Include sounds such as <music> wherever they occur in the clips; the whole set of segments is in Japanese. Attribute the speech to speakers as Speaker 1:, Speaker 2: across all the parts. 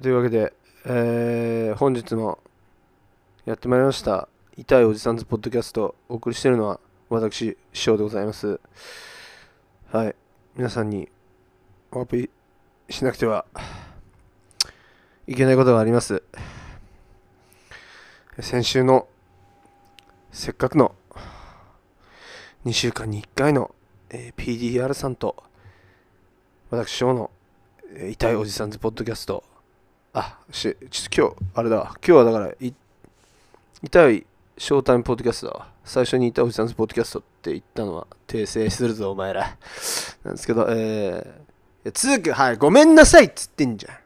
Speaker 1: というわけで、えー本日もやってまいりました「痛いおじさんズポッドキャスト」お送りしているのは私師匠でございます。はい。皆さんにおアピしなくてはいけないことがあります。先週のせっかくの2週間に1回の、えー PDR さんと私翔の痛いおじさんズポッドキャストあしちょっと今日あれだわ。今日はだからい痛いショータイムポッドキャストだわ。最初に痛いおじさんズポッドキャストって言ったのは訂正するぞお前ら。なんですけどえー、いつうくはいごめんなさいっつってんじゃん。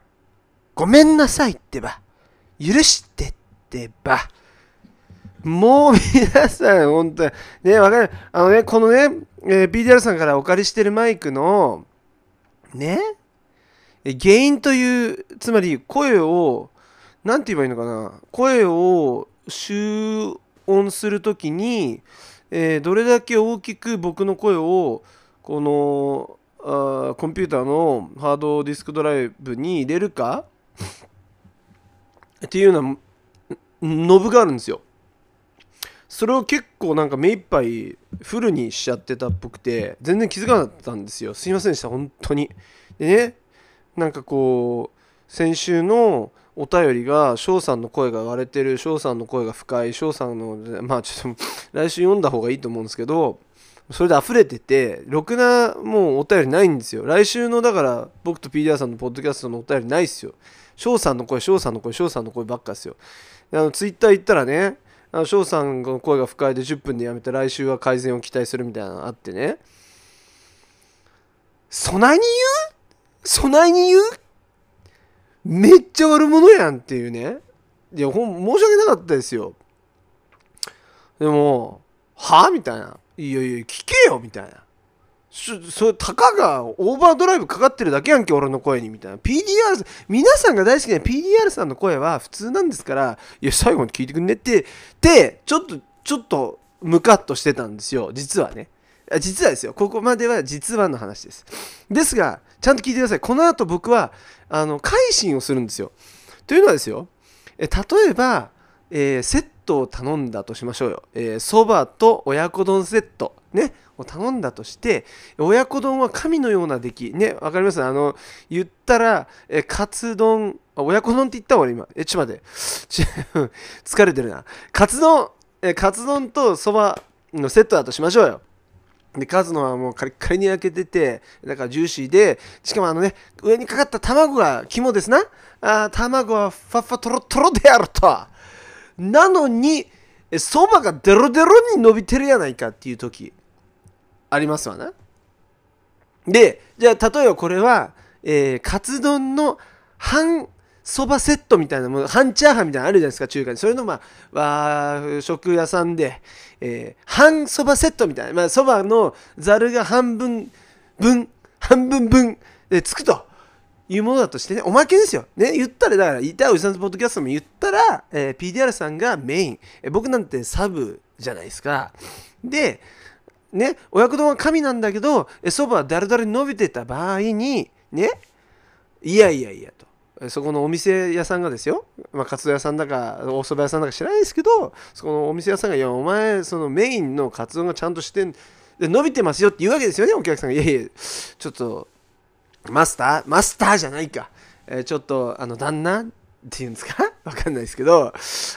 Speaker 1: ごめんなさいってば。許してってば。もう皆さん、本当に、ね、わかる。あのね、このね、えー PDR さんからお借りしてるマイクの、ね、原因という、つまり声を、なんて言えばいいのかな、声を集音するときに、えーどれだけ大きく僕の声を、この、あコンピューターのハードディスクドライブに入れるか？<laughs> っていうようなノブがあるんですよ。それを結構なんか目いっぱいフルにしちゃってたっぽくて全然気づかなかったんですよ。すいませんでした本当に。でねなんかこう先週のお便りが翔さんの声が割れてる翔さんの声が深い翔さんのまあちょっと来週読んだ方がいいと思うんですけどそれで溢れててろくなもうお便りないんですよ。来週のだから僕と PDR さんのポッドキャストのお便りないっすよ。翔さんの声翔さんの声翔さんの声ばっかですよ。あのツイッター行ったらね翔さんの声が不快で10分でやめて来週は改善を期待するみたいなのあってね。そなに言う？そないに言う？めっちゃ悪者やんっていうね。いやほん申し訳なかったですよ。でもは？みたいな。いやいや聞けよみたいな。そそれたかがオーバードライブかかってるだけやんけ俺の声にみたいな。PDR 皆さんが大好きな PDR さんの声は普通なんですから。いや最後に聞いてくんねってってちょっとちょっとムカッとしてたんですよ。実はね。実はですよ。ここまでは実はの話です。ですがちゃんと聞いてください。この後僕はあの改心をするんですよ。というのはですよえ例えば、えーセットを頼んだとしましょうよ。そば、と親子丼セット。ね。を頼んだとして親子丼は神のような出来。ね。わかります？あの言ったらえカツ丼。親子丼って言った俺今。えちょっと待って。<laughs> 疲れてるな。カツ丼えカツ丼とそばのセットだとしましょうよ。で、カツのはもうカリカリに焼けてて、だからジューシーで、しかもあのね、上にかかった卵が肝ですな。あ卵はファッファトロトロであると。なのに、そばがデロデロに伸びてるやないかっていう時、ありますわな。で、じゃあ例えばこれは、えーカツ丼の半そばセットみたいなもの、半チャーハンみたいなのあるじゃないですか、中華に。それの、まあ、和食屋さんで、えー半そばセットみたいな、まあ、そばのざるが半分分、半分分でつくというものだとしてね、おまけですよ。ね、言ったら、だから、言った、おじさんのポッドキャストも言ったら、えー PDR さんがメイン、えー僕なんてサブじゃないですか。で、ね、親子丼は神なんだけど、そばはだるだるに伸びてた場合に、ね、いやいやいやと。そこのお店屋さんがですよ、まあ、カツ丼屋さんだか、お蕎麦屋さんだか知らないですけど、そこのお店屋さんが、いや、お前、そのメインのカツ丼がちゃんとしてん、で伸びてますよって言うわけですよね、お客さんが。いやいや、ちょっと、マスター？マスターじゃないか。えーちょっと、あの、旦那っていうんですか？<laughs> わかんないですけど、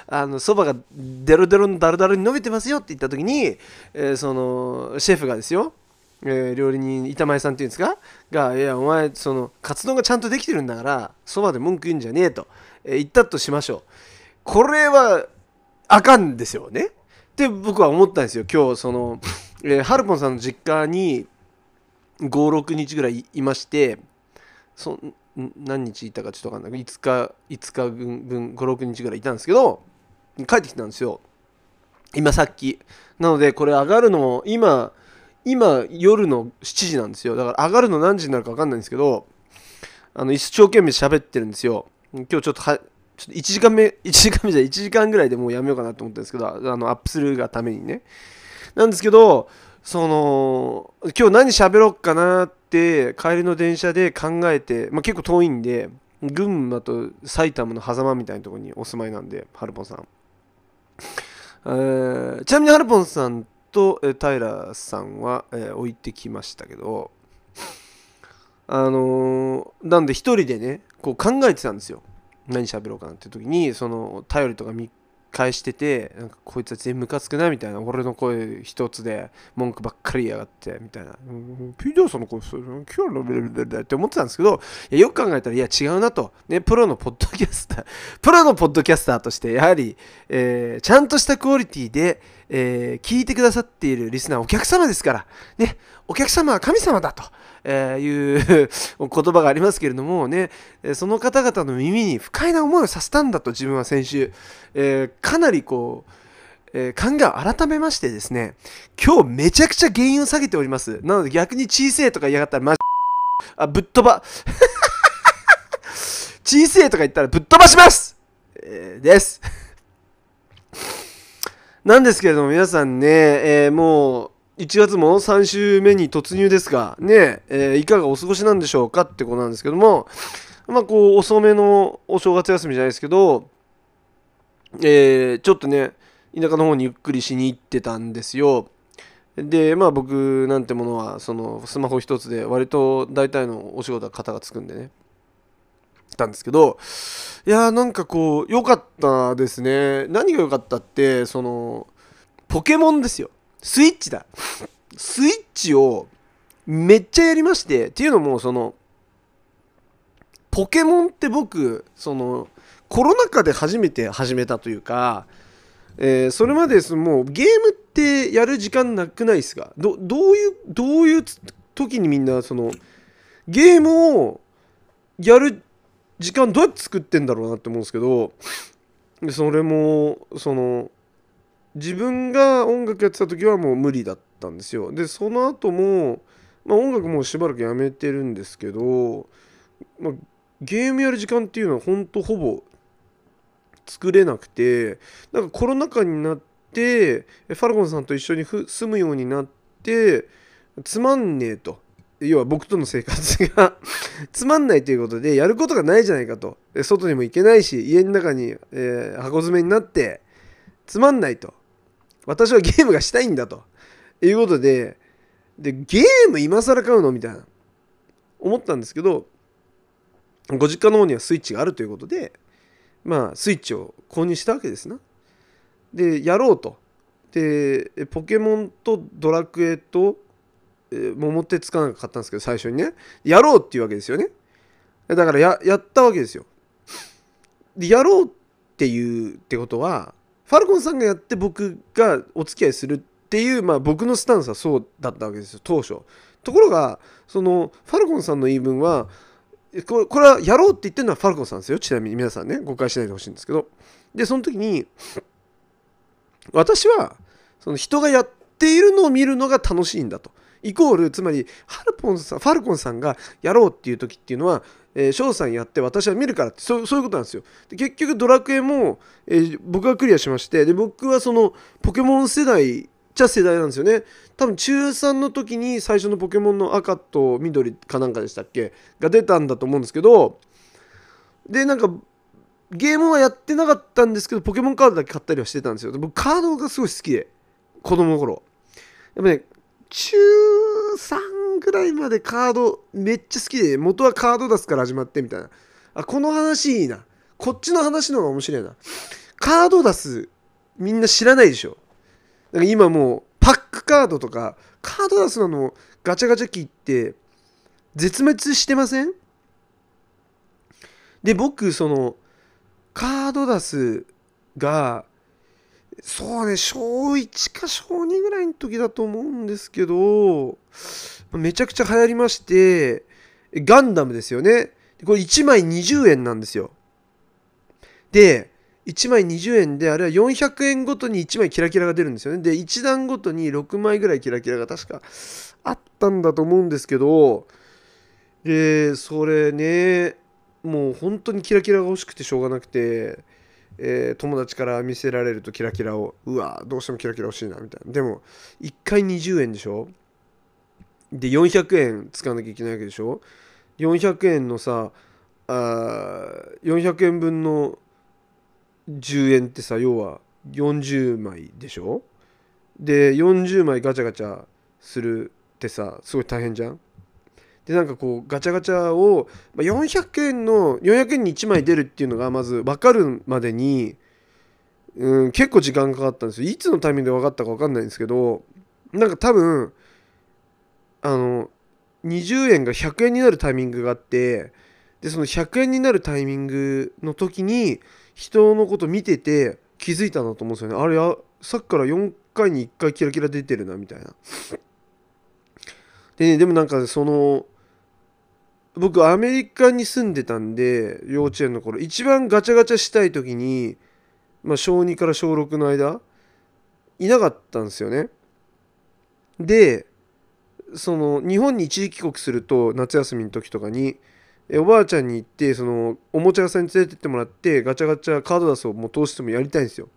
Speaker 1: あの、そばがデロデロのダルダルに伸びてますよって言った時に、えーその、シェフがですよ、えー料理人板前さんっていうんですか？が「いやお前そのカツ丼がちゃんとできてるんだからそばで文句言うんじゃねえ」と、えー言ったとしましょう。これはあかんですよね。って僕は思ったんですよ。今日その、えーハルポンさんの実家に56日ぐらいいましてそ何日いたかちょっと分かんない。5日5日分56日ぐらいいたんですけど帰ってきたんですよ。今さっき。なのでこれ上がるの今今夜の7時なんですよ。だから上がるの何時になるか分かんないんですけどあの一生懸命喋ってるんですよ。今日ちょっとはちょっと1時間目 <laughs> 1時間目じゃ1時間ぐらいでもうやめようかなと思ってるんですけどあのアップするがためにね。なんですけどその今日何喋ろうかなって帰りの電車で考えて、まあ、結構遠いんで群馬と埼玉の狭間みたいなとこにお住まいなんでハルポンさん、えーちなみにハルポンさんと、え、平さんは、え置いてきましたけどあのーなんで一人でねこう考えてたんですよ。何喋ろうかなって時にその頼りとか見返しててなんかこいつは全員ムカつくなみたいな俺の声一つで文句ばっかり言いやがってみたいな「うんピーターさんの声それ今日のレベルで」って思ってたんですけどいやよく考えたらいや違うなと、ね、プロのポッドキャスタープロのポッドキャスターとしてやはり、えーちゃんとしたクオリティで、えー聞いてくださっているリスナーお客様ですからねお客様は神様だと。えーいう言葉がありますけれどもね、その方々の耳に不快な思いをさせたんだと自分は先週、えーかなりこう、えー考えを改めましてですね今日めちゃくちゃ原因を下げております。なので逆に小せえとか言いやがったらマジあぶっ飛ば。<laughs> 小せえとか言ったらぶっ飛ばします、えーです。なんですけれども皆さんね、えーもう1月も3週目に突入ですがね、えーいかがお過ごしなんでしょうかってことなんですけどもまあこう遅めのお正月休みじゃないですけど、えーちょっとね田舎の方にゆっくりしに行ってたんですよ。でまあ僕なんてものはそのスマホ一つで割と大体のお仕事は肩がつくんでね。たんですけどいやーなんかこう良かったですね。何が良かったってそのポケモンですよ。スイッチだ。スイッチをめっちゃやりましてっていうのもそのポケモンって僕そのコロナ禍で初めて始めたというか、えーそれまでそのもうゲームってやる時間なくないですか？どどういうどういう時にみんなそのゲームをやる時間どうやって作ってんだろうなって思うんですけどでそれもその自分が音楽やってた時はもう無理だったんですよ。でその後も、まあ、音楽もうしばらくやめてるんですけど、まあ、ゲームやる時間っていうのはほんとほぼ作れなくてなんかコロナ禍になってファルコンさんと一緒に住むようになってつまんねえと。要は僕との生活が <laughs> つまんないということでやることがないじゃないかと。外にも行けないし家の中に、えー箱詰めになってつまんないと。私はゲームがしたいんだと。いうことででゲーム今更買うのみたいな。思ったんですけどご実家の方にはスイッチがあるということでまあスイッチを購入したわけですな。でやろうと。でポケモンとドラクエとえー桃鉄かなかったんですけど最初にね。やろうっていうわけですよね。だからやったわけですよ。でやろうっていうってことはファルコンさんがやって僕がお付き合いするっていう、まあ、僕のスタンスはそうだったわけですよ。当初。ところがそのファルコンさんの言い分はこれこれはやろうって言ってるのはファルコンさんですよ。ちなみに皆さんね。誤解しないでほしいんですけど。でその時に私はその人がやっているのを見るのが楽しいんだと。イコールつまりハルポンさんファルコンさんがやろうっていう時っていうのはえー翔さんやって私は見るからってそうそういうことなんですよ。で結局ドラクエも、えー僕がクリアしましてで僕はそのポケモン世代ちゃ世代なんですよね。多分中3の時に最初のポケモンの赤と緑かなんかでしたっけ？が出たんだと思うんですけどでなんかゲームはやってなかったんですけどポケモンカードだけ買ったりはしてたんですよ。で僕カードがすごい好きで子供の頃。やっぱね中3ぐらいまでカードめっちゃ好きで元はカード出すから始まってみたいな。あこの話いいな。こっちの話の方が面白いな。カード出すみんな知らないでしょ。なんか今もうパックカードとかカード出すののガチャガチャ機って絶滅してません？で僕そのカードダスがそうね小1か小2ぐらいの時だと思うんですけどめちゃくちゃ流行りましてガンダムですよね。これ1枚20円なんですよ。で1枚20円であれは400円ごとに1枚キラキラが出るんですよね。で1段ごとに6枚ぐらいキラキラが確かあったんだと思うんですけどでそれねもう本当にキラキラが欲しくてしょうがなくて、えー友達から見せられるとキラキラをうわどうしてもキラキラ欲しいなみたいな。でも1回20円でしょ？で400円使わなきゃいけないわけでしょ？400円のさあ400円分の10円ってさ要は40枚でしょ？で40枚ガチャガチャするってさすごい大変じゃん？でなんかこうガチャガチャを400円の400円に1枚出るっていうのがまず分かるまでに、うん、結構時間かかったんですよ。いつのタイミングで分かったか分かんないんですけどなんか多分あの20円が100円になるタイミングがあってでその100円になるタイミングの時に人のこと見てて気づいたなと思うんですよね。あれさっきから4回に1回キラキラ出てるなみたいな。でねでもなんかその僕アメリカに住んでたんで幼稚園の頃。一番ガチャガチャしたい時に、まあ、小2から小6の間いなかったんですよね。でその日本に一時帰国すると夏休みの時とかにおばあちゃんに行ってそのおもちゃ屋さんに連れてってもらってガチャガチャカードダスをもう通してもやりたいんですよ。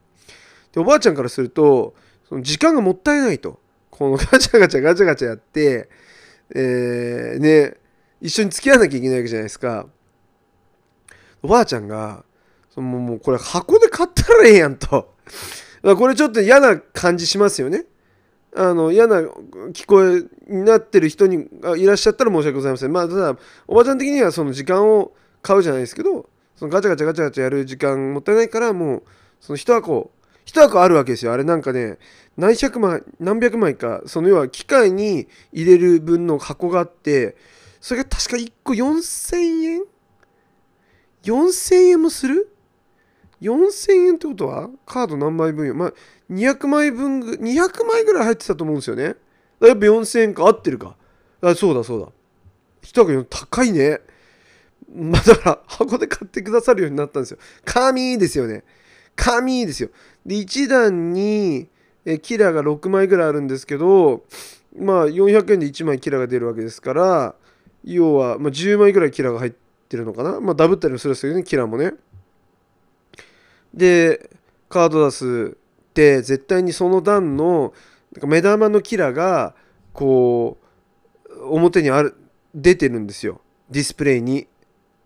Speaker 1: でおばあちゃんからするとその時間がもったいないと。このガチャガチャガチャガチャやってえー、ね一緒に付き合わなきゃいけないわけじゃないですかおばあちゃんがそのもうこれ箱で買ったらええやんとこれちょっと嫌な感じしますよねあの嫌な聞こえになってる人にいらっしゃったら申し訳ございません。まあ、ただ、おばあちゃん的にはその時間を買うじゃないですけど、そのガチャガチャガチャガチャやる時間もったいないから、もう、その一箱、一箱あるわけですよ。あれなんかね、何百枚、何百枚か、その要は機械に入れる分の箱があって、それが確か1個4000円 ?4000 円もする ?4000 円ってことはカード何枚分よ？まあ、200枚分ぐ、200枚ぐらい入ってたと思うんですよね。やっぱ4000円か合ってるか。あそうだそうだ。一箱高いね。まあ、だから箱で買ってくださるようになったんですよ。紙ですよね。紙ですよ。で、1段にえキラーが6枚ぐらいあるんですけど、まあ400円で1枚キラが出るわけですから、要は、まあ、10枚ぐらいキラが入ってるのかな。まあダブったりもするんですけどね、キラもね。で、カード出すって絶対にその段のなんか目玉のキラがこう表にある出てるんですよディスプレイに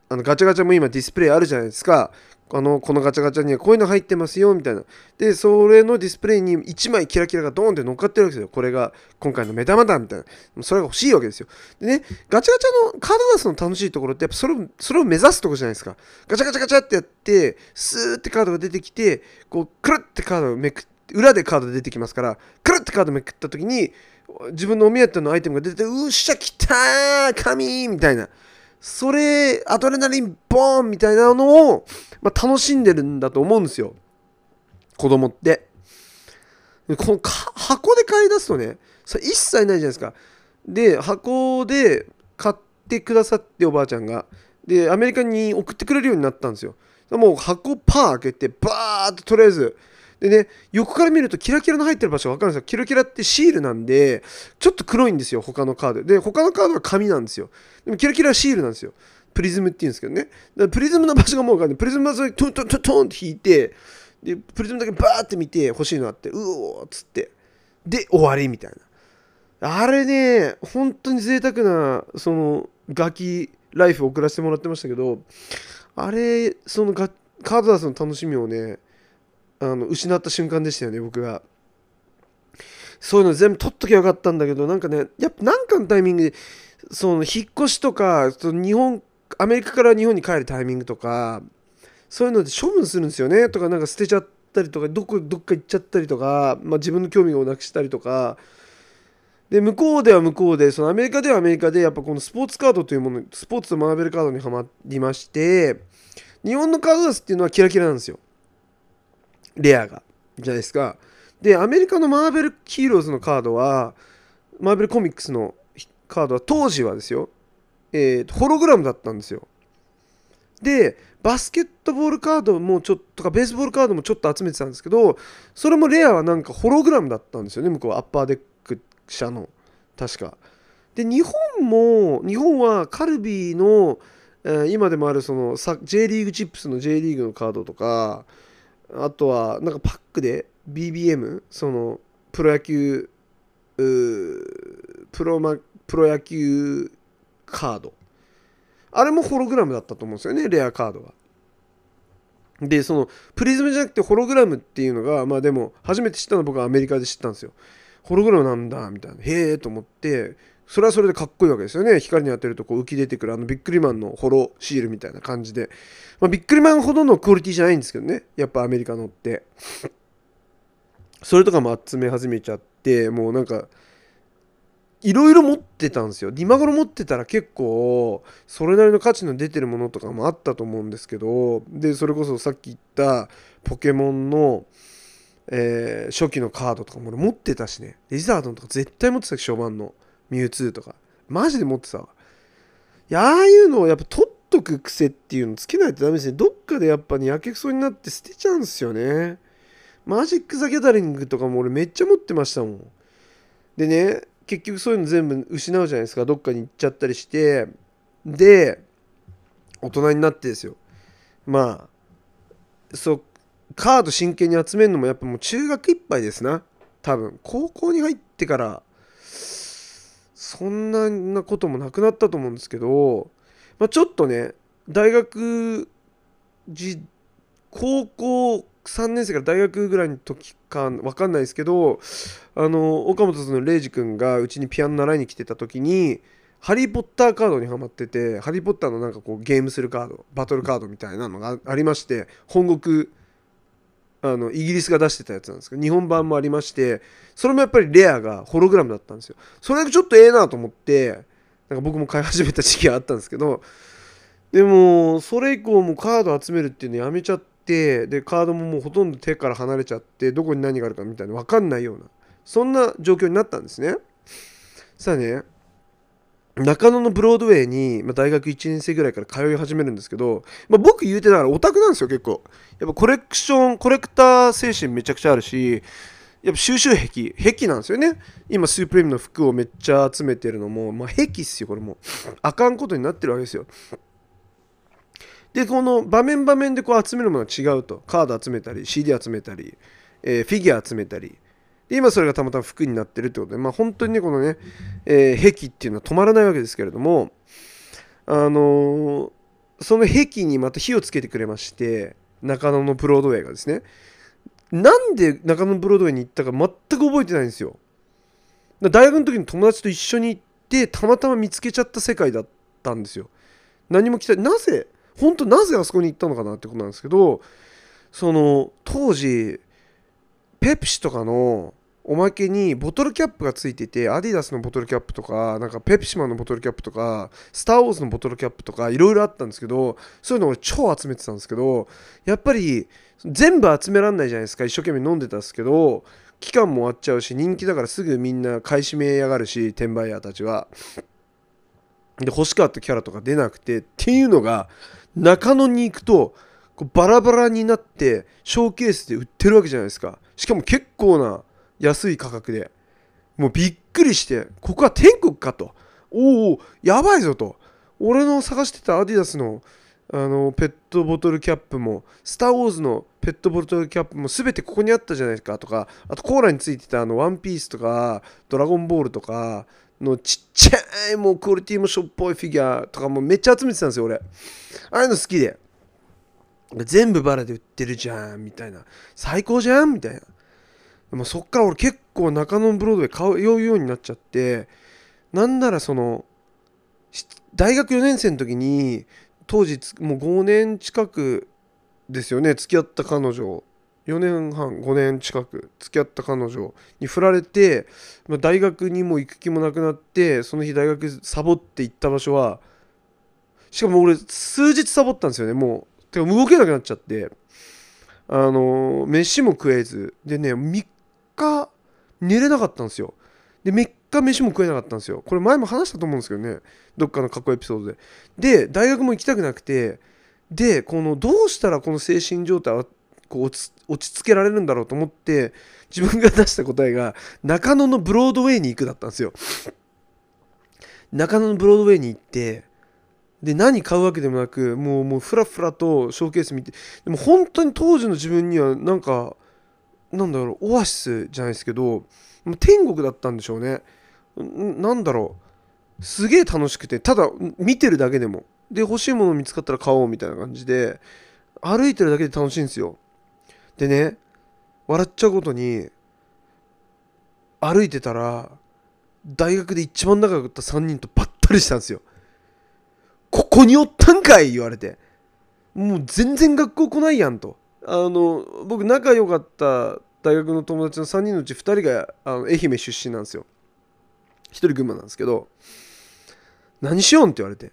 Speaker 1: あのガチャガチャも今ディスプレイあるじゃないですかあのこのガチャガチャにはこういうの入ってますよみたいな。でそれのディスプレイに1枚キラキラがドーンって乗っかってるわけですよ。これが今回の目玉だみたいな。それが欲しいわけですよ。でねガチャガチャのカード出すの楽しいところってやっぱそれをそれを目指すとこじゃないですか。ガチャガチャガチャってやってスーってカードが出てきてこうクルッてカードをめくって裏でカード出てきますからクルッてカードめくった時に自分のお目当てのアイテムが出てうっしゃ来たー神みたいな。それアドレナリンボーンみたいなのを、まあ、楽しんでるんだと思うんですよ。子供って。この箱で買い出すとねそれ一切ないじゃないですか。で箱で買ってくださっておばあちゃんが。でアメリカに送ってくれるようになったんですよ。もう箱パー開けてバーッととりあえずでね、横から見るとキラキラの入ってる場所が分かるんですよ。キラキラってシールなんで、ちょっと黒いんですよ、他のカード。で、他のカードは紙なんですよ。でもキラキラはシールなんですよ。プリズムって言うんですけどね。だからプリズムの場所がもう分かんない。プリズムの場所にトントントントンって引いて、で、プリズムだけバーって見て欲しいのあって、うおーっつって。で、終わりみたいな。あれね、本当に贅沢な、その、ガキライフを送らせてもらってましたけど、あれ、そのカード出すの楽しみをね、あの失った瞬間でしたよね僕が。そういうの全部取っときゃよかったんだけどなんかねやっぱ何かのタイミングでその引っ越しとかその日本アメリカから日本に帰るタイミングとかそういうので処分するんですよねとかなんか捨てちゃったりとかどこどっか行っちゃったりとか、まあ、自分の興味をなくしたりとか。で向こうでは向こうでそのアメリカではアメリカでやっぱこのスポーツカードというものスポーツを学べるカードにはまりまして日本のカードダスっていうのはキラキラなんですよ。レアがじゃないですか。でアメリカのマーベルヒーローズのカードはマーベルコミックスのカードは当時はですよ、えー、ホログラムだったんですよ。でバスケットボールカードもちょっとかベースボールカードもちょっと集めてたんですけどそれもレアはなんかホログラムだったんですよね向こうアッパーデック社の確か。で日本も日本はカルビーの、えー、今でもあるその J リーグチップスの J リーグのカードとかあとはなんかパックで BBM そのプロ野球プロマプロ野球カード。あれもホログラムだったと思うんですよねレアカードは。でそのプリズムじゃなくてホログラムっていうのがまあでも初めて知ったの僕はアメリカで知ったんですよ。ホログラムなんだみたいな。へえと思ってそれはそれでかっこいいわけですよね。光に当てるとこう浮き出てくるあのビックリマンのホロシールみたいな感じで、まあ、ビックリマンほどのクオリティじゃないんですけどね。やっぱアメリカのって。それとかも集め始めちゃってもうなんかいろいろ持ってたんですよ。今頃持ってたら結構それなりの価値の出てるものとかもあったと思うんですけど。でそれこそさっき言ったポケモンの、えー、初期のカードとかも俺持ってたしね。レジザードンとか絶対持ってたし初版の。ミュウツーとか。マジで持ってたわ。いやああいうのをやっぱ取っとく癖っていうのつけないとダメですね。どっかでやっぱねやけくそになって捨てちゃうんですよね。マジック・ザ・ギャザリングとかも俺めっちゃ持ってましたもん。でね結局そういうの全部失うじゃないですか。どっかに行っちゃったりして。で大人になってですよ。まあそうカード真剣に集めるのもやっぱもう中学いっぱいですな。多分。高校に入ってからそんなこともなくなったと思うんですけど、まあ、ちょっとね大学時高校3年生から大学ぐらいの時か分かんないですけどあの岡本さんのレイジ君がうちにピアノ習いに来てた時にハリー・ポッターカードにはまっててハリー・ポッターのなんかこうゲームするカードバトルカードみたいなのがありまして本国あのイギリスが出してたやつなんですけど日本版もありましてそれもやっぱりレアがホログラムだったんですよ。それだけちょっとええなと思ってなんか僕も買い始めた時期があったんですけどでもそれ以降もカード集めるっていうのやめちゃってでカードももうほとんど手から離れちゃってどこに何があるかみたいな分かんないようなそんな状況になったんですね。さあね中野のブロードウェイに、まあ、大学1年生ぐらいから通い始めるんですけど、まあ、僕言うてだからオタクなんですよ結構。やっぱコレクションコレクター精神めちゃくちゃあるしやっぱ収集癖癖なんですよね。今スープレミの服をめっちゃ集めてるのも、まあ、癖っすよこれも。あかんことになってるわけですよ。でこの場面場面でこう集めるものが違うと。カード集めたり CD 集めたり、えー、フィギュア集めたり。で今それがたまたま服になってるってことでまあ本当にねこのね、えー、壁っていうのは止まらないわけですけれどもあのー、その壁にまた火をつけてくれまして中野のブロードウェイがですね。なんで中野ブロードウェイに行ったか全く覚えてないんですよ。大学の時に友達と一緒に行ってたまたま見つけちゃった世界だったんですよ。何も来たなぜ本当なぜあそこに行ったのかなってことなんですけどその当時ペプシとかのおまけにボトルキャップがついててアディダスのボトルキャップとかなんかペプシマンのボトルキャップとかスター・ウォーズのボトルキャップとかいろいろあったんですけどそういうの俺超集めてたんですけどやっぱり全部集めらんないじゃないですか。一生懸命飲んでたんですけど期間も終わっちゃうし人気だからすぐみんな買い占めやがるし転売ヤーたちは。で欲しかったキャラとか出なくてっていうのが中野に行くとこうバラバラになってショーケースで売ってるわけじゃないですか。しかも結構な安い価格でもうびっくりしてここは天国かと。おおやばいぞと。俺の探してたアディダスのあのペットボトルキャップもスター・ウォーズのペットボトルキャップも全てここにあったじゃないですかとかあとコーラについてたあのワンピースとかドラゴンボールとかのちっちゃいもうクオリティもしょっぽいフィギュアとかもめっちゃ集めてたんですよ俺。ああいうの好きで。全部バラで売ってるじゃんみたいな。最高じゃんみたいな。でもそっから俺結構中野ブロードウェイ買うようになっちゃってなんならその大学4年生の時に当時もう5年近くですよね付き合った彼女。4年半5年近く付き合った彼女に振られて、まあ、大学にも行く気もなくなってその日大学サボって行った場所はしかも俺数日サボったんですよねもう。てか動けなくなっちゃってあの飯も食えずでね3日寝れなかったんですよ。で3日飯も食えなかったんですよ。これ前も話したと思うんですけどねどっかの過去エピソードで。で大学も行きたくなくてでこのどうしたらこの精神状態はこう落ち着けられるんだろうと思って自分が出した答えが中野のブロードウェイに行くだったんですよ。中野のブロードウェイに行ってで何買うわけでもなくもうもうフラフラとショーケース見てでも本当に当時の自分にはなんかなんだろうオアシスじゃないですけど天国だったんでしょうね。なんだろう。すげえ楽しくてただ見てるだけでも。で欲しいもの見つかったら買おうみたいな感じで歩いてるだけで楽しいんですよ。でね笑っちゃうことに歩いてたら大学で一番仲良かった3人とばったりしたんですよ。ここにおったんかい言われて。もう全然学校来ないやんと。あの僕仲良かった大学の友達の3人のうち2人があの愛媛出身なんですよ。1人群馬なんですけど。何しようんって言われて。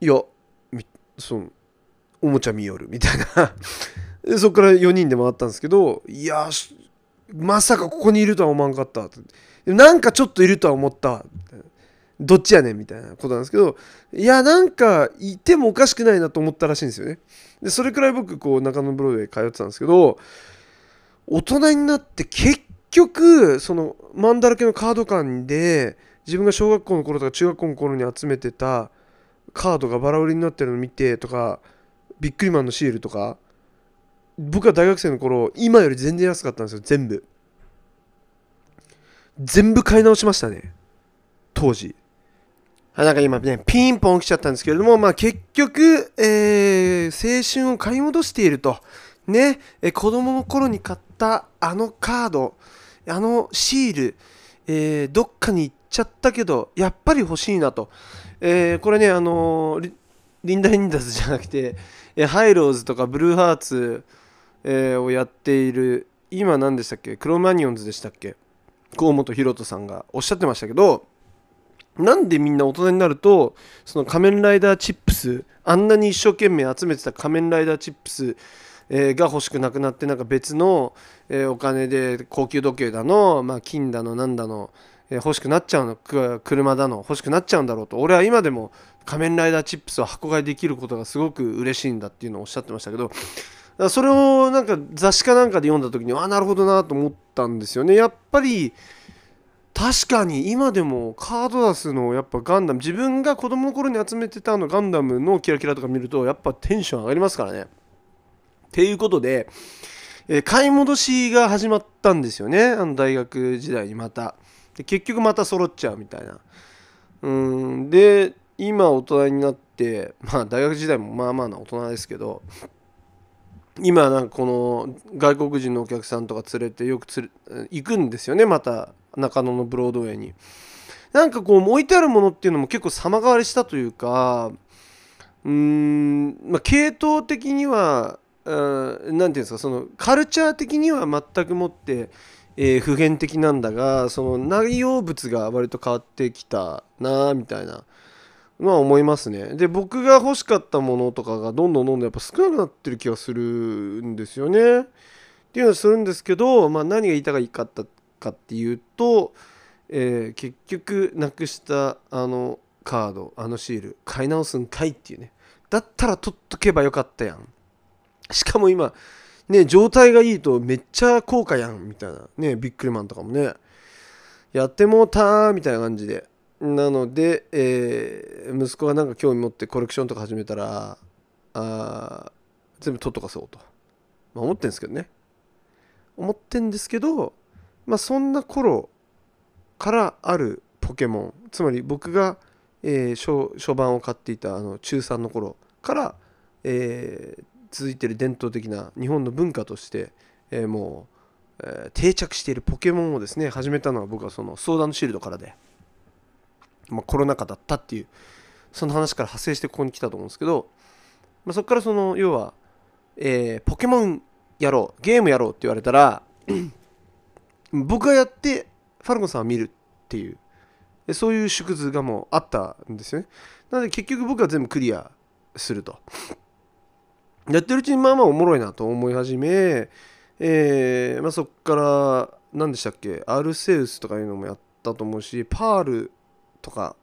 Speaker 1: いやそのおもちゃ見よる。みたいな。<laughs> でそこから4人で回ったんですけど。いやまさかここにいるとは思わんかった。なんかちょっといるとは思った。どっちやねんみたいなことなんですけどいやなんかいてもおかしくないなと思ったらしいんですよね。でそれくらい僕こう中野ブロードウェイ通ってたんですけど大人になって結局そのマンだらけのカード館で自分が小学校の頃とか中学校の頃に集めてたカードがバラ売りになってるの見てとかビックリマンのシールとか僕は大学生の頃今より全然安かったんですよ全部。全部買い直しましたね。当時。なんか今ねピンポン来ちゃったんですけれどもまあ結局、えー、青春を買い戻していると。ね、え子供の頃に買ったあのカードあのシール、えー、どっかに行っちゃったけどやっぱり欲しいなと、えー、これねあのー、リンダ・リンダースじゃなくて、えハイローズとかブルーハーツ、えをやっている今何でしたっけ？クロマニヨンズでしたっけ？甲本ヒロトさんがおっしゃってましたけどなんでみんな大人になるとその仮面ライダーチップスあんなに一生懸命集めてた仮面ライダーチップス、え、が欲しくなくなってなんか別の、え、お金で高級時計だの、ま、金だのなんだの、え、欲しくなっちゃうの車だの欲しくなっちゃうんだろうと。俺は今でも仮面ライダーチップスを箱買いできることがすごく嬉しいんだっていうのをおっしゃってましたけどそれをなんか雑誌かなんかで読んだ時にああなるほどなと思ったんですよね。やっぱり確かに今でもカードダスのやっぱガンダム自分が子供の頃に集めてたあのガンダムのキラキラとか見るとやっぱテンション上がりますからね。っていうことで、えー、買い戻しが始まったんですよねあの大学時代にまた。で結局また揃っちゃうみたいな。うんで今大人になってまあ大学時代もまあまあな大人ですけど今なんかこの外国人のお客さんとか連れてよくつれ行くんですよねまた中野のブロードウェイに。なんかこう置いてあるものっていうのも結構様変わりしたというかうーんまあ系統的には何て言うんですかそのカルチャー的には全くもって、えー、普遍的なんだがその内容物が割と変わってきたなみたいなまあ思いますね。で僕が欲しかったものとかがどんどんどんどんやっぱ少なくなってる気がするんですよね。っていうのはするんですけど、まあ、何が言いたかったかっていうと、えー、結局なくしたあのカードあのシール買い直すんかいっていうね。だったら取っとけばよかったやん。しかも今ね状態がいいとめっちゃ高価やんみたいな。ねビックリマンとかもね。やってもうたーみたいな感じで。なので、えー、息子がなんか興味持ってコレクションとか始めたらあ全部取っとかそうと、まあ、思ってんですけどね。思ってんですけどまあ、そんな頃からあるポケモン。つまり僕が、えー、初初版を買っていたあの中3の頃から、えー、続いてる伝統的な日本の文化として、えー、もう、えー、定着しているポケモンをですね始めたのは僕はそのソーダのシールドからで、まあ、コロナ禍だったっていうその話から派生してここに来たと思うんですけど、まあ、そこからその要は、えー、ポケモンやろうゲームやろうって言われたら僕がやってファルコンさんは見るっていう。そういう縮図がもうあったんですよね。なので結局僕は全部クリアすると。やってるうちにまあまあおもろいなと思い始め、えーまあ、そっから何でしたっけ？アルセウスとかいうのもやったと思うしパールとか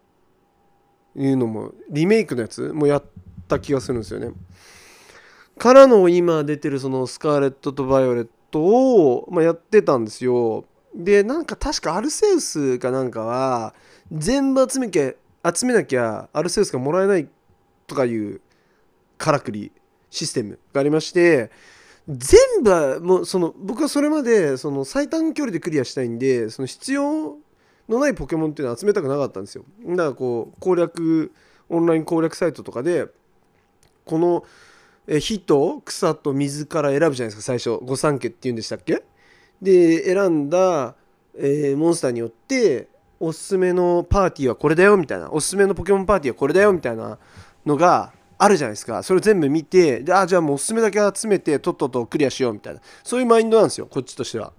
Speaker 1: いうのもリメイクのやつもやった気がするんですよね。からの今出てるそのスカーレットとバイオレットを、まあ、やってたんですよ。で、なんか確かアルセウスかなんかは、全部集めきゃ集めなきゃアルセウスがもらえないとかいうからくりシステムがありまして、全部もうその僕はそれまでその最短距離でクリアしたいんでその必要のないポケモンっていうのは集めたくなかったんですよだからこう攻略オンライン攻略サイトとかでこのえ火と草と水から選ぶじゃないですか最初。御三家っていうんでしたっけ？で選んだ、えーモンスターによっておすすめのパーティーはこれだよみたいな。おすすめのポケモンパーティーはこれだよみたいなのがあるじゃないですか。それを全部見てであじゃあもうおすすめだけ集めてとっととクリアしようみたいな。そういうマインドなんですよこっちとしては。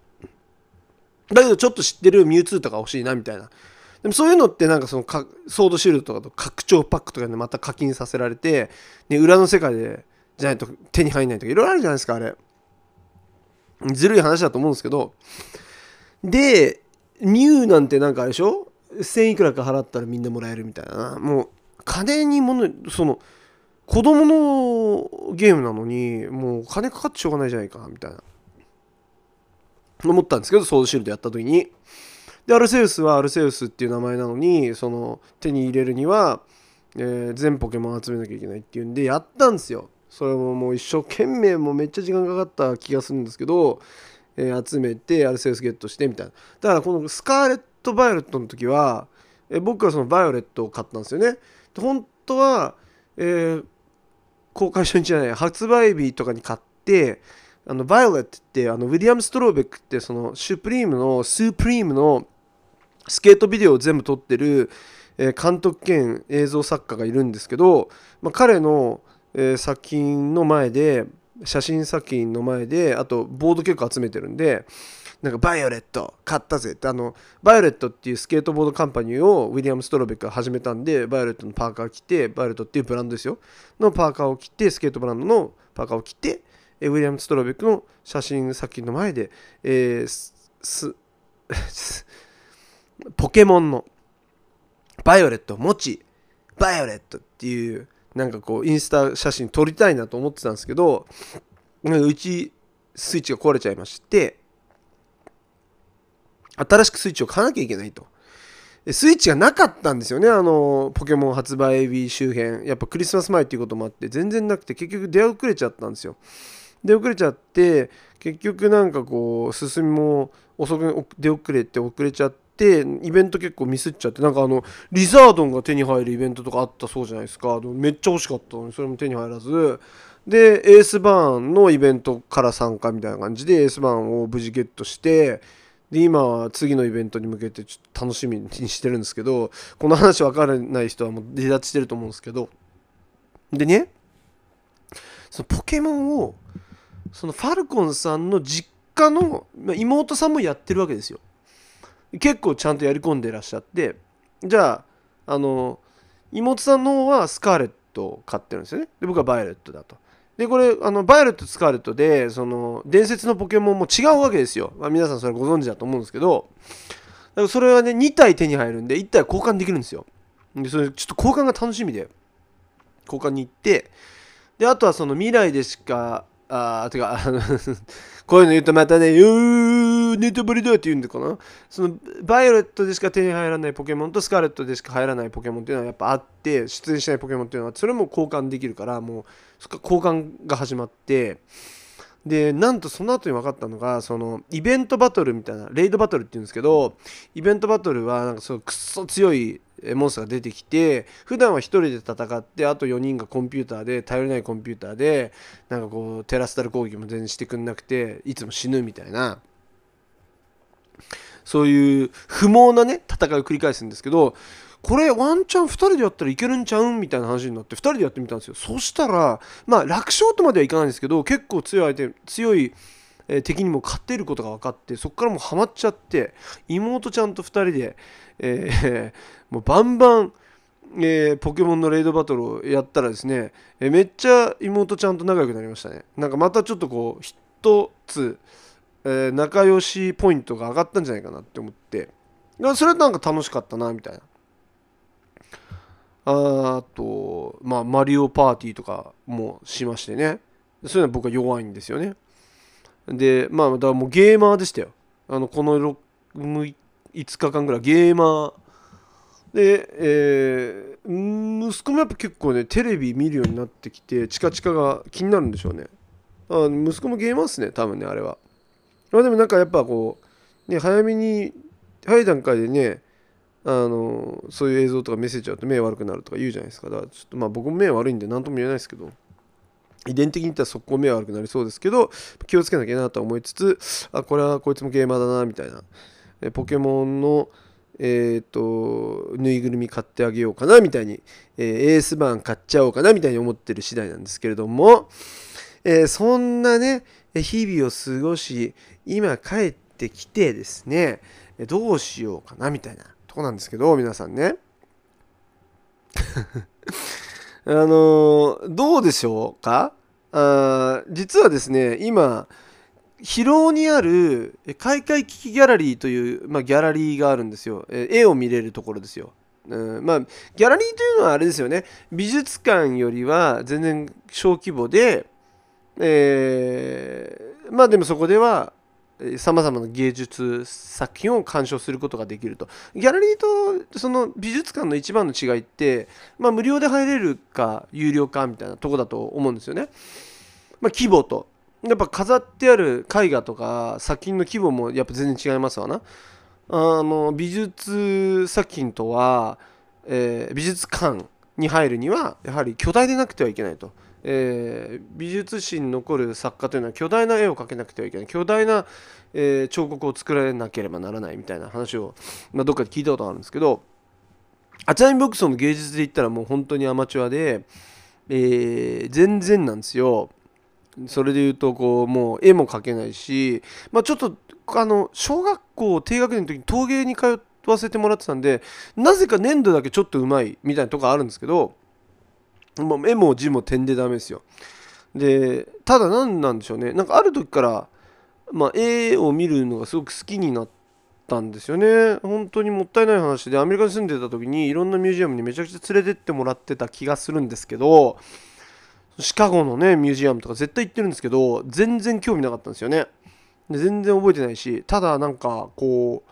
Speaker 1: だけどちょっと知ってるミュウツーとか欲しいなみたいな。でもそういうのってなんかそのかソードシールドとかと拡張パックとかでまた課金させられて、ね、裏の世界でじゃないと手に入んないとかいろいろあるじゃないですかあれ。ずるい話だと思うんですけど。でミュウなんてなんかあれでしょ？1000いくらか払ったらみんなもらえるみたいな。もう金にものその子供のゲームなのにもう金かかってしょうがないじゃないかみたいな。思ったんですけどソードシールドやった時に。でアルセウスはアルセウスっていう名前なのにその手に入れるには、えー全ポケモン集めなきゃいけないっていうんでやったんですよ。それももう一生懸命もうめっちゃ時間かかった気がするんですけど、えー集めてアルセウスゲットしてみたいな。だからこのスカーレット・バイオレットの時は、えー僕はそのバイオレットを買ったんですよね。で本当は、えー公開初日じゃない発売日とかに買ってあの Violet ってあのウィリアム・ストロベックってその Supreme の Supreme のスケートビデオを全部撮ってる、え監督兼映像作家がいるんですけど、まあ、彼の、え作品の前で写真作品の前であとボード結構集めてるんでなんか Violet 買ったぜってあの Violet っていうスケートボードカンパニーをウィリアム・ストロベックが始めたんで Violet のパーカー着て Violet っていうブランドですよ。のパーカーを着てスケートブランドのパーカーを着てえウィリアム・ストロベックの写真作品の前で、えーす <laughs> ポケモンのバイオレットを持ちバイオレットっていうなんかこうインスタ写真撮りたいなと思ってたんですけどうちスイッチが壊れちゃいまして新しくスイッチを買わなきゃいけないと。スイッチがなかったんですよね。あのポケモン発売日周辺。やっぱクリスマス前っていうこともあって全然なくて結局出遅れちゃったんですよ。出遅れちゃって結局なんかこう進みも遅く出遅れて遅れちゃっイベント結構ミスっちゃってなんかあのリザードンが手に入るイベントとかあったそうじゃないですか。でもめっちゃ欲しかったのにそれも手に入らず。でエースバーンのイベントから参加みたいな感じでエースバーンを無事ゲットしてで今は次のイベントに向けてちょっと楽しみにしてるんですけどこの話分からない人はもう離脱してると思うんですけど。でねそのポケモンをそのファルコンさんの実家の妹さんもやってるわけですよ。結構ちゃんとやり込んでらっしゃってじゃああの妹さんの方はスカーレットを買ってるんですよね。で僕はバイオレットだと。でこれあのバイオレットスカーレットでその伝説のポケモンも違うわけですよ、まあ、皆さんそれご存知だと思うんですけど。だからそれはね2体手に入るんで1体交換できるんですよ。でそれちょっと交換が楽しみで交換に行って。であとはその未来でしかああてかこういうの言うとまたね「うーネタバレだ」って言うんだかな？そのバイオレットでしか手に入らないポケモンとスカーレットでしか入らないポケモンっていうのはやっぱあって出演しないポケモンっていうのはそれも交換できるからもうそっか交換が始まってでなんとその後に分かったのがそのイベントバトルみたいなレイドバトルっていうんですけどイベントバトルはなんかそうくっそ強いモンスターが出てきて普段は1人で戦ってあと4人がコンピューターで頼りないコンピューターでなんかこうテラスタル攻撃も全然してくんなくていつも死ぬみたいな。そういう不毛なね戦いを繰り返すんですけどこれワンチャン2人でやったらいけるんちゃうん？みたいな話になって2人でやってみたんですよ。そしたらまあ楽勝とまではいかないんですけど結構強い相手強い敵にも勝てることが分かってそこからもうハマっちゃって妹ちゃんと2人で、えー <laughs> もうバンバン、えーポケモンのレイドバトルをやったらですね、えーめっちゃ妹ちゃんと仲良くなりましたね。なんかまたちょっとこう一つ、えー仲良しポイントが上がったんじゃないかなって思って。それはなんか楽しかったなみたいな。あと、まあ、マリオパーティーとかもしましてね。そういうのは僕は弱いんですよね。でまあだからもうゲーマーでしたよ。あのこの6 5日間ぐらい。ゲーマー。で、えー息子もやっぱ結構ねテレビ見るようになってきてチカチカが気になるんでしょうね。あ息子もゲーマーっすね多分ねあれは。まあでもなんかやっぱこう、ね、早めに早い段階でねあのそういう映像とかメッセージあると目悪くなるとか言うじゃないですか。だからちょっとまあ僕も目悪いんで何とも言えないですけど。遺伝的に言ったら速攻目悪くなりそうですけど気をつけなきゃなと思いつつあこれはこいつもゲーマーだなみたいな。ポケモンのえっ、とぬいぐるみ買ってあげようかなみたいに、えー、エースバーン買っちゃおうかなみたいに思ってる次第なんですけれども、えー、そんなね日々を過ごし今帰ってきてですねどうしようかなみたいな。とこなんですけど皆さんね。<laughs> あのー、どうでしょうか？あ実はですね今広尾にある開会危機ギャラリーという、まあ、ギャラリーがあるんですよ。え絵を見れるところですよ。うん、まあギャラリーというのはあれですよね。美術館よりは全然小規模で、えー、まあでもそこではさまざまな芸術作品を鑑賞することができると。ギャラリーとその美術館の一番の違いって、まあ、無料で入れるか有料かみたいなとこだと思うんですよね、まあ、規模と。やっぱ飾ってある絵画とか作品の規模もやっぱ全然違いますわな。あの美術作品とは、えー、美術館に入るにはやはり巨大でなくてはいけないと。えー、美術史に残る作家というのは巨大な絵を描けなくてはいけない。巨大な、えー、彫刻を作られなければならないみたいな話を、まあ、どっかで聞いたことあるんですけどあちなみに僕その芸術で言ったらもう本当にアマチュアで、えー、全然なんですよ。それで言うとこうもう絵も描けないし、まあ、ちょっとあの小学校低学年の時に陶芸に通わせてもらってたんでなぜか粘土だけちょっとうまいみたいなとこあるんですけどもう絵も字も点でダメですよ。でただ何なんでしょうね。なんかある時からまあ、絵を見るのがすごく好きになったんですよね。本当にもったいない話でアメリカに住んでた時にいろんなミュージアムにめちゃくちゃ連れてってもらってた気がするんですけどシカゴのねミュージアムとか絶対行ってるんですけど全然興味なかったんですよね。で全然覚えてないしただなんかこ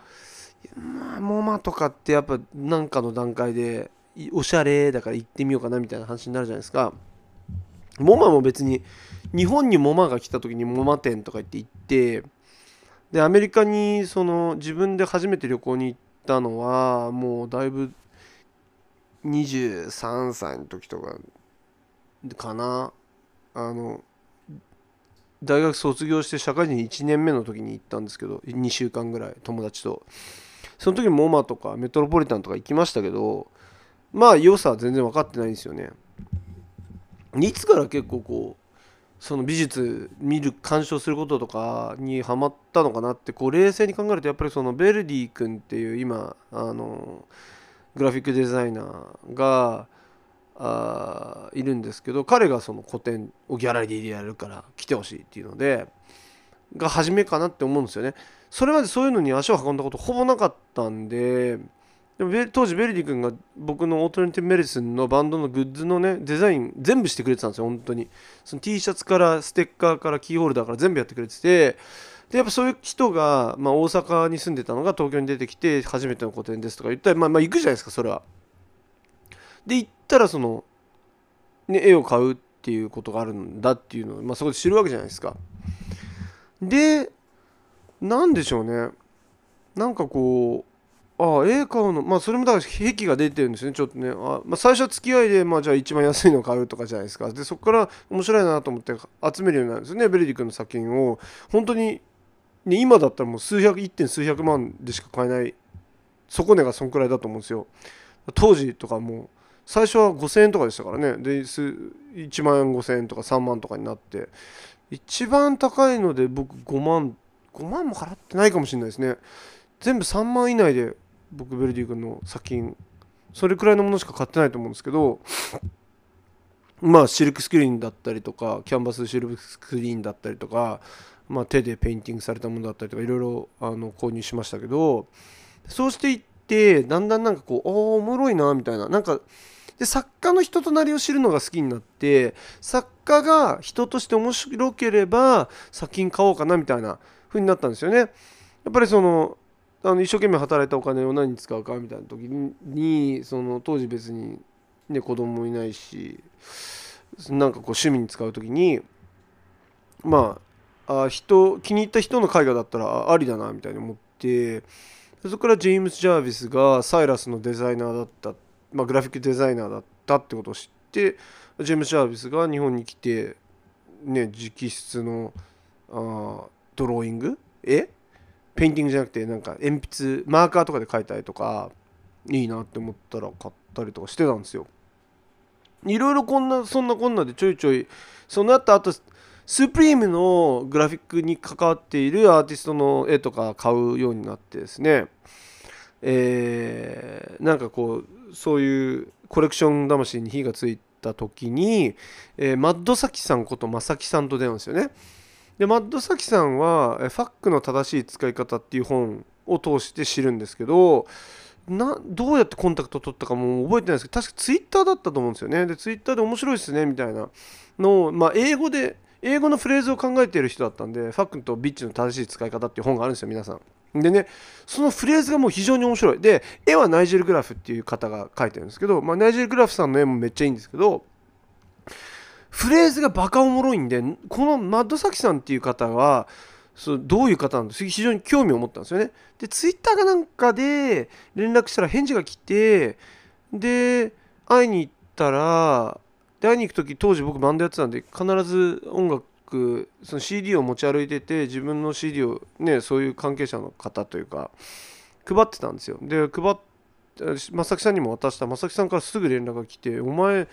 Speaker 1: うまあモマとかってやっぱなんかの段階でおしゃれだから行ってみようかなみたいな話になるじゃないですか。モマも別に日本にモマが来た時にモマ店とか言って行ってでアメリカにその自分で初めて旅行に行ったのはもうだいぶ23歳の時とかかなあの大学卒業して社会人1年目の時に行ったんですけど2週間ぐらい友達とその時モマとかメトロポリタンとか行きましたけどまあ良さは全然分かってないんですよね。いつから結構こうその美術見る鑑賞することとかにハマったのかなってこう冷静に考えるとやっぱりそのベルディ君っていう今あのグラフィックデザイナーがあいるんですけど彼がその個展をギャラリーでやるから来てほしいっていうのでが初めかなって思うんですよね。それまでそういうのに足を運んだことほぼなかったんででも当時 VERDY 君が僕の Alternative Medicine のバンドのグッズのねデザイン全部してくれてたんですよ本当に。その T シャツからステッカーからキーホルダーから全部やってくれてて。でやっぱそういう人が、まあ、大阪に住んでたのが東京に出てきて初めての個展ですとか言ったらまあまあ行くじゃないですかそれは。で行ったらその、ね、絵を買うっていうことがあるんだっていうのを、まあ、そこで知るわけじゃないですか。でなんでしょうね。なんかこうああ絵買うの。まあそれもだから癖が出てるんですねちょっとね。あ、まあ、最初は付き合いでまあじゃあ一番安いの買うとかじゃないですか。でそこから面白いなと思って集めるようになるんですよねベルディ君の作品を。本当に、ね、今だったらもう数百1点数百万でしか買えない底値がそんくらいだと思うんですよ。当時とかも最初は5000円とかでしたからね。で1万円5000円とか3万とかになって。一番高いので僕5万5万も払ってないかもしれないですね。全部3万以内で僕 VERDY 君の作品それくらいのものしか買ってないと思うんですけど <laughs> まあシルクスクリーンだったりとかキャンバスシルクスクリーンだったりとか、まあ、手でペインティングされたものだったりとかいろいろあの購入しましたけどそうしていってだんだんなんかこうおおもろいなみたいななんかで作家の人となりを知るのが好きになって作家が人として面白ければ作品買おうかなみたいな風になったんですよね。やっぱりそのあの一生懸命働いたお金を何に使うかみたいな時にその当時別に、ね、子供もいないしなんかこう趣味に使う時にまああ人気に入った人の絵画だったらありだなみたいに思ってそこからジェームス・ジャービスがサイラスのデザイナーだった、まあ、グラフィックデザイナーだったってことを知ってジェームス・ジャービスが日本に来てね直筆のあドローイング？絵？ペインティングじゃなくてなんか鉛筆マーカーとかで描いたりとかいいなって思ったら買ったりとかしてたんですよ。いろいろこんなそんなこんなでちょいちょいその後あと Supreme のグラフィックに関わっているアーティストの絵とか買うようになってですね。えーなんかこうそういうコレクション魂に火がついた時に、えーマッドサキさんことマサキさんと出会うんですよね。でマッドサキさんはえ「ファックの正しい使い方」っていう本を通して知るんですけどなどうやってコンタクト取ったかも覚えてないですけど確かツイッターだったと思うんですよね。でツイッターで面白いですねみたいな。のを、まあ、英語で英語のフレーズを考えている人だったんでファックとビッチの正しい使い方っていう本があるんですよ皆さん。でねそのフレーズがもう非常に面白い。で絵はナイジェル・グラフっていう方が描いてるんですけど、まあ、ナイジェル・グラフさんの絵もめっちゃいいんですけどフレーズがバカおもろいんでこのマッドサキさんっていう方はそうどういう方なんです非常に興味を持ったんですよね。でツイッターかなんかで連絡したら返事が来てで会いに行ったらで会いに行く時当時僕バンドやってたんで必ず音楽その CD を持ち歩いてて自分の CD をねそういう関係者の方というか配ってたんですよ。で配っ正木さんにも渡した。正木さんからすぐ連絡が来て「お前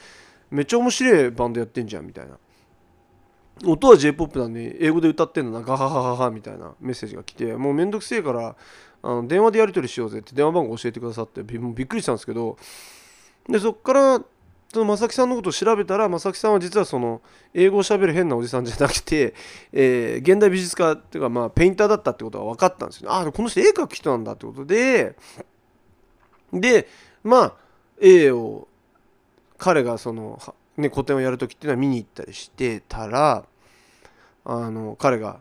Speaker 1: めっちゃ面白いバンドやってんじゃん」みたいな。音は J−POP なんで英語で歌ってんのなガハハハハみたいなメッセージが来てもうめんどくせえからあの電話でやり取りしようぜって電話番号教えてくださってびびっくりしたんですけどでそっからその正木さんのことを調べたら正木さんは実はその英語をしゃべる変なおじさんじゃなくて、えー現代美術家っていうかまあペインターだったってことが分かったんですよね。ああこの人絵描く人なんだってことででまあ絵を彼がその、ね、個展をやる時っていうのは見に行ったりしてたらあの彼が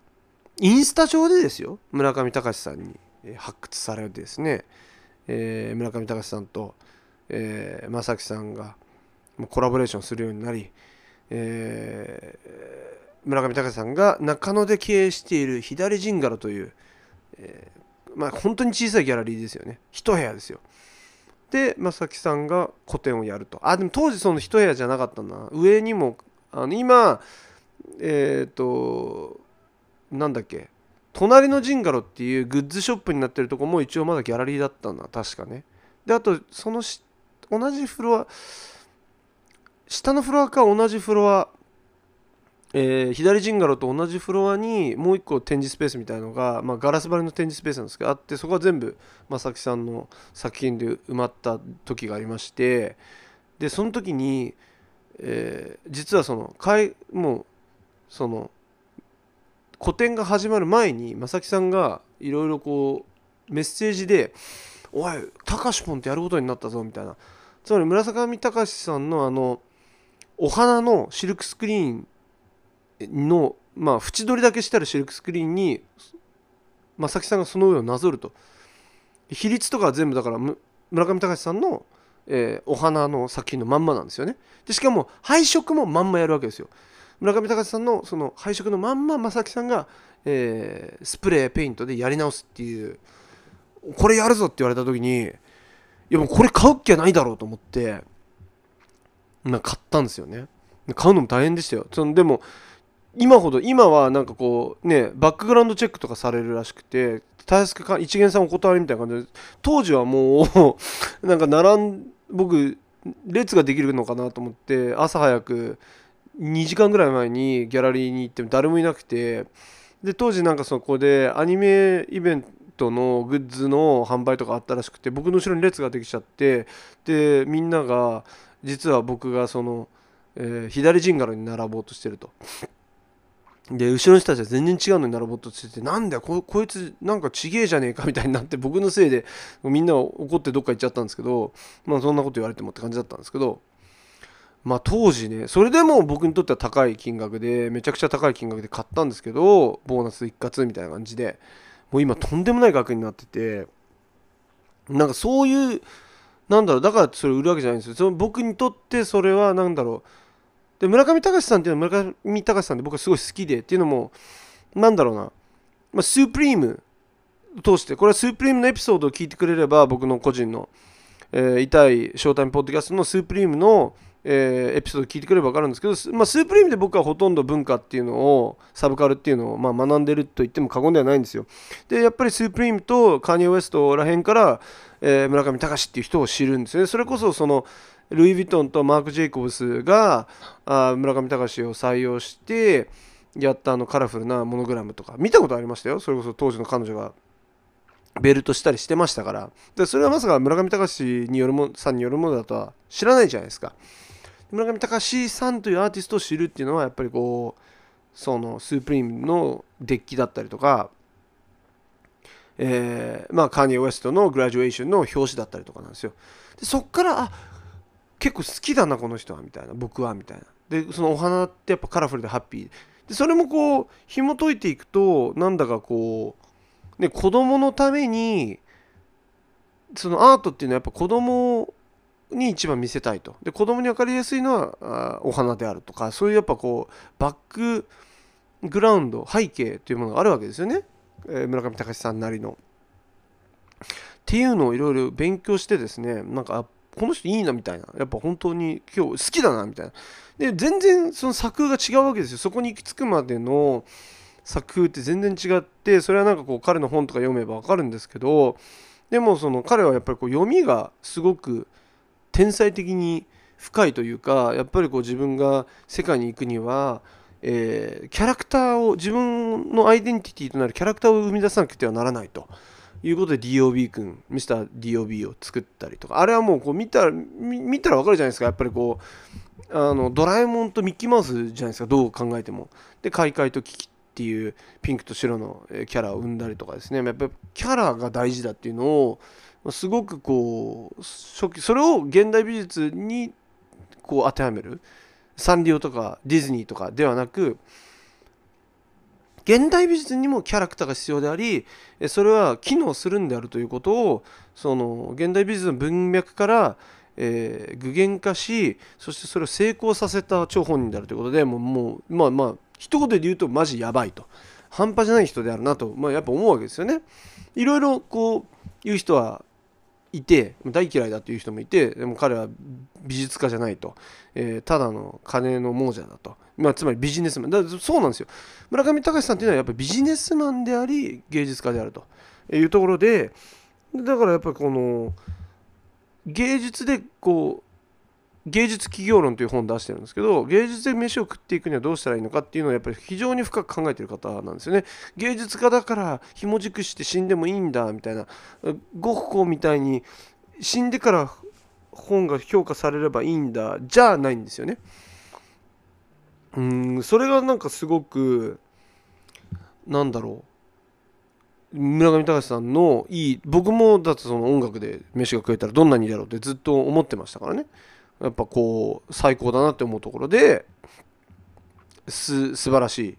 Speaker 1: インスタ上でですよ村上隆さんに発掘されてですね、えー村上隆さんと、えー正樹さんがコラボレーションするようになり、えー村上隆さんが中野で経営している左ジンガロという、えーまあ本当に小さいギャラリーですよね。一部屋ですよ。で正樹さんが個展をやると。あでも当時その一部屋じゃなかったな。上にもあの今えっ、となんだっけ。隣のジンガロっていうグッズショップになってるとこも一応まだギャラリーだったんだ。確かね。であとそのし同じフロア下のフロアか同じフロア、えー左ジンガロと同じフロアにもう一個展示スペースみたいのが、まあ、ガラス張りの展示スペースなんですけどあってそこは全部正木さんの作品で埋まった時がありましてでその時に、えー実はそのかいもうその個展が始まる前に正木さんがいろいろこうメッセージで「おいたかしポンってやることになったぞ」みたいな。つまり村上隆さんのあのお花のシルクスクリーンのまあ縁取りだけしてあるシルクスクリーンに正木さんがその上をなぞると。比率とかは全部だから村上隆さんの、えーお花の作品のまんまなんですよね。でしかも配色もまんまやるわけですよ。村上隆さんのその配色のまんま正木さんが、えースプレーペイントでやり直すっていうこれやるぞって言われた時にいやもうこれ買う気はないだろうと思ってな買ったんですよね。買うのも大変でしたよ。そのでも今ほど今はなんかこうねバックグラウンドチェックとかされるらしくてたやすくか一元さんお断りみたいな感じで当時はもう <laughs> なんか並ん僕列ができるのかなと思って朝早く2時間ぐらい前にギャラリーに行っても誰もいなくてで当時なんかそこでアニメイベントのグッズの販売とかあったらしくて僕の後ろに列ができちゃってでみんなが実は僕がその、えー左ジンガロに並ぼうとしてると。で後ろの人たちは全然違うのに並ぼうとしててなんだよここいつなんかちげえじゃねえかみたいになって僕のせいでみんな怒ってどっか行っちゃったんですけどまあそんなこと言われてもって感じだったんですけどまあ当時ねそれでも僕にとっては高い金額でめちゃくちゃ高い金額で買ったんですけどボーナス一括みたいな感じでもう今とんでもない額になっててなんかそういうなんだろうだからそれ売るわけじゃないんですよ。その僕にとってそれはなんだろうで村上隆さんっていうのは村上隆さんで僕はすごい好きでっていうのもなんだろうな、まあ、スープリーム通してこれはスープリームのエピソードを聞いてくれれば僕の個人の、えー、痛いショータイムポッドキャストのスープリームの、えー、エピソードを聞いてくれれば分かるんですけど、まあ、スープリームで僕はほとんど文化っていうのをサブカルっていうのを、まあ、学んでると言っても過言ではないんですよ。でやっぱりスープリームとカーニー・ウエストらへんから、えー、村上隆っていう人を知るんですね。それこそそのルイ・ヴィトンとマーク・ジェイコブスがあ村上隆を採用してやったあのカラフルなモノグラムとか見たことありましたよ。それこそ当時の彼女がベルトしたりしてましたから。でそれはまさか村上隆によるもさんによるものだとは知らないじゃないですか。村上隆さんというアーティストを知るっていうのはやっぱりこうそのスープリームのデッキだったりとかえー、まあカーニー・ウエストのグラジュエーションの表紙だったりとかなんですよ。でそっからあ結構好きだなこの人はみたいな。僕はみたいな。でそのお花ってやっぱカラフルでハッピー。でそれもこう紐解いていくとなんだかこう、ね、子供のためにそのアートっていうのはやっぱ子供に一番見せたいと。で子供に分かりやすいのはお花であるとかそういうやっぱこうバックグラウンド背景というものがあるわけですよね、えー、村上隆さんなりの。っていうのをいろいろ勉強してですねなんかこの人いいなみたいな。やっぱ本当に今日好きだなみたいな。で全然その作風が違うわけですよ。そこに行き着くまでの作風って全然違ってそれはなんかこう彼の本とか読めば分かるんですけどでもその彼はやっぱりこう読みがすごく天才的に深いというかやっぱりこう自分が世界に行くには、えー、キャラクターを自分のアイデンティティとなるキャラクターを生み出さなくてはならないと。いうことで DOB 君ミスター DOB を作ったりとか。あれはもうこう見たら見たら分かるじゃないですか。やっぱりこうあのドラえもんとミッキーマウスじゃないですか。どう考えても。で開会と危機っていうピンクと白のキャラを生んだりとかですね。やっぱりキャラが大事だっていうのをすごくこう初期それを現代美術にこう当てはめる。サンリオとかディズニーとかではなく現代美術にもキャラクターが必要でありそれは機能するんであるということをその現代美術の文脈から、えー、具現化しそしてそれを成功させた張本人であるということでもうもうまあまあ一言で言うとマジやばいと。半端じゃない人であるなと、まあ、やっぱ思うわけですよね。いろいろこう言う人はいて大嫌いだという人もいてでも彼は美術家じゃないと、えー、ただの金の亡者だと、まあ、つまりビジネスマン。だそうなんですよ。村上隆さんっていうのはやっぱビジネスマンであり芸術家であるというところでだからやっぱりこの芸術でこう芸術企業論という本を出してるんですけど芸術で飯を食っていくにはどうしたらいいのかっていうのをやっぱり非常に深く考えてる方なんですよね。芸術家だからひも軸して死んでもいいんだみたいなゴッホみたいに死んでから本が評価されればいいんだじゃないんですよね。うんそれがなんかすごくなんだろう。村上隆さんのいい僕もだってその音楽で飯が食えたらどんなにいいだろうってずっと思ってましたからね。やっぱこう最高だなって思うところです素晴らし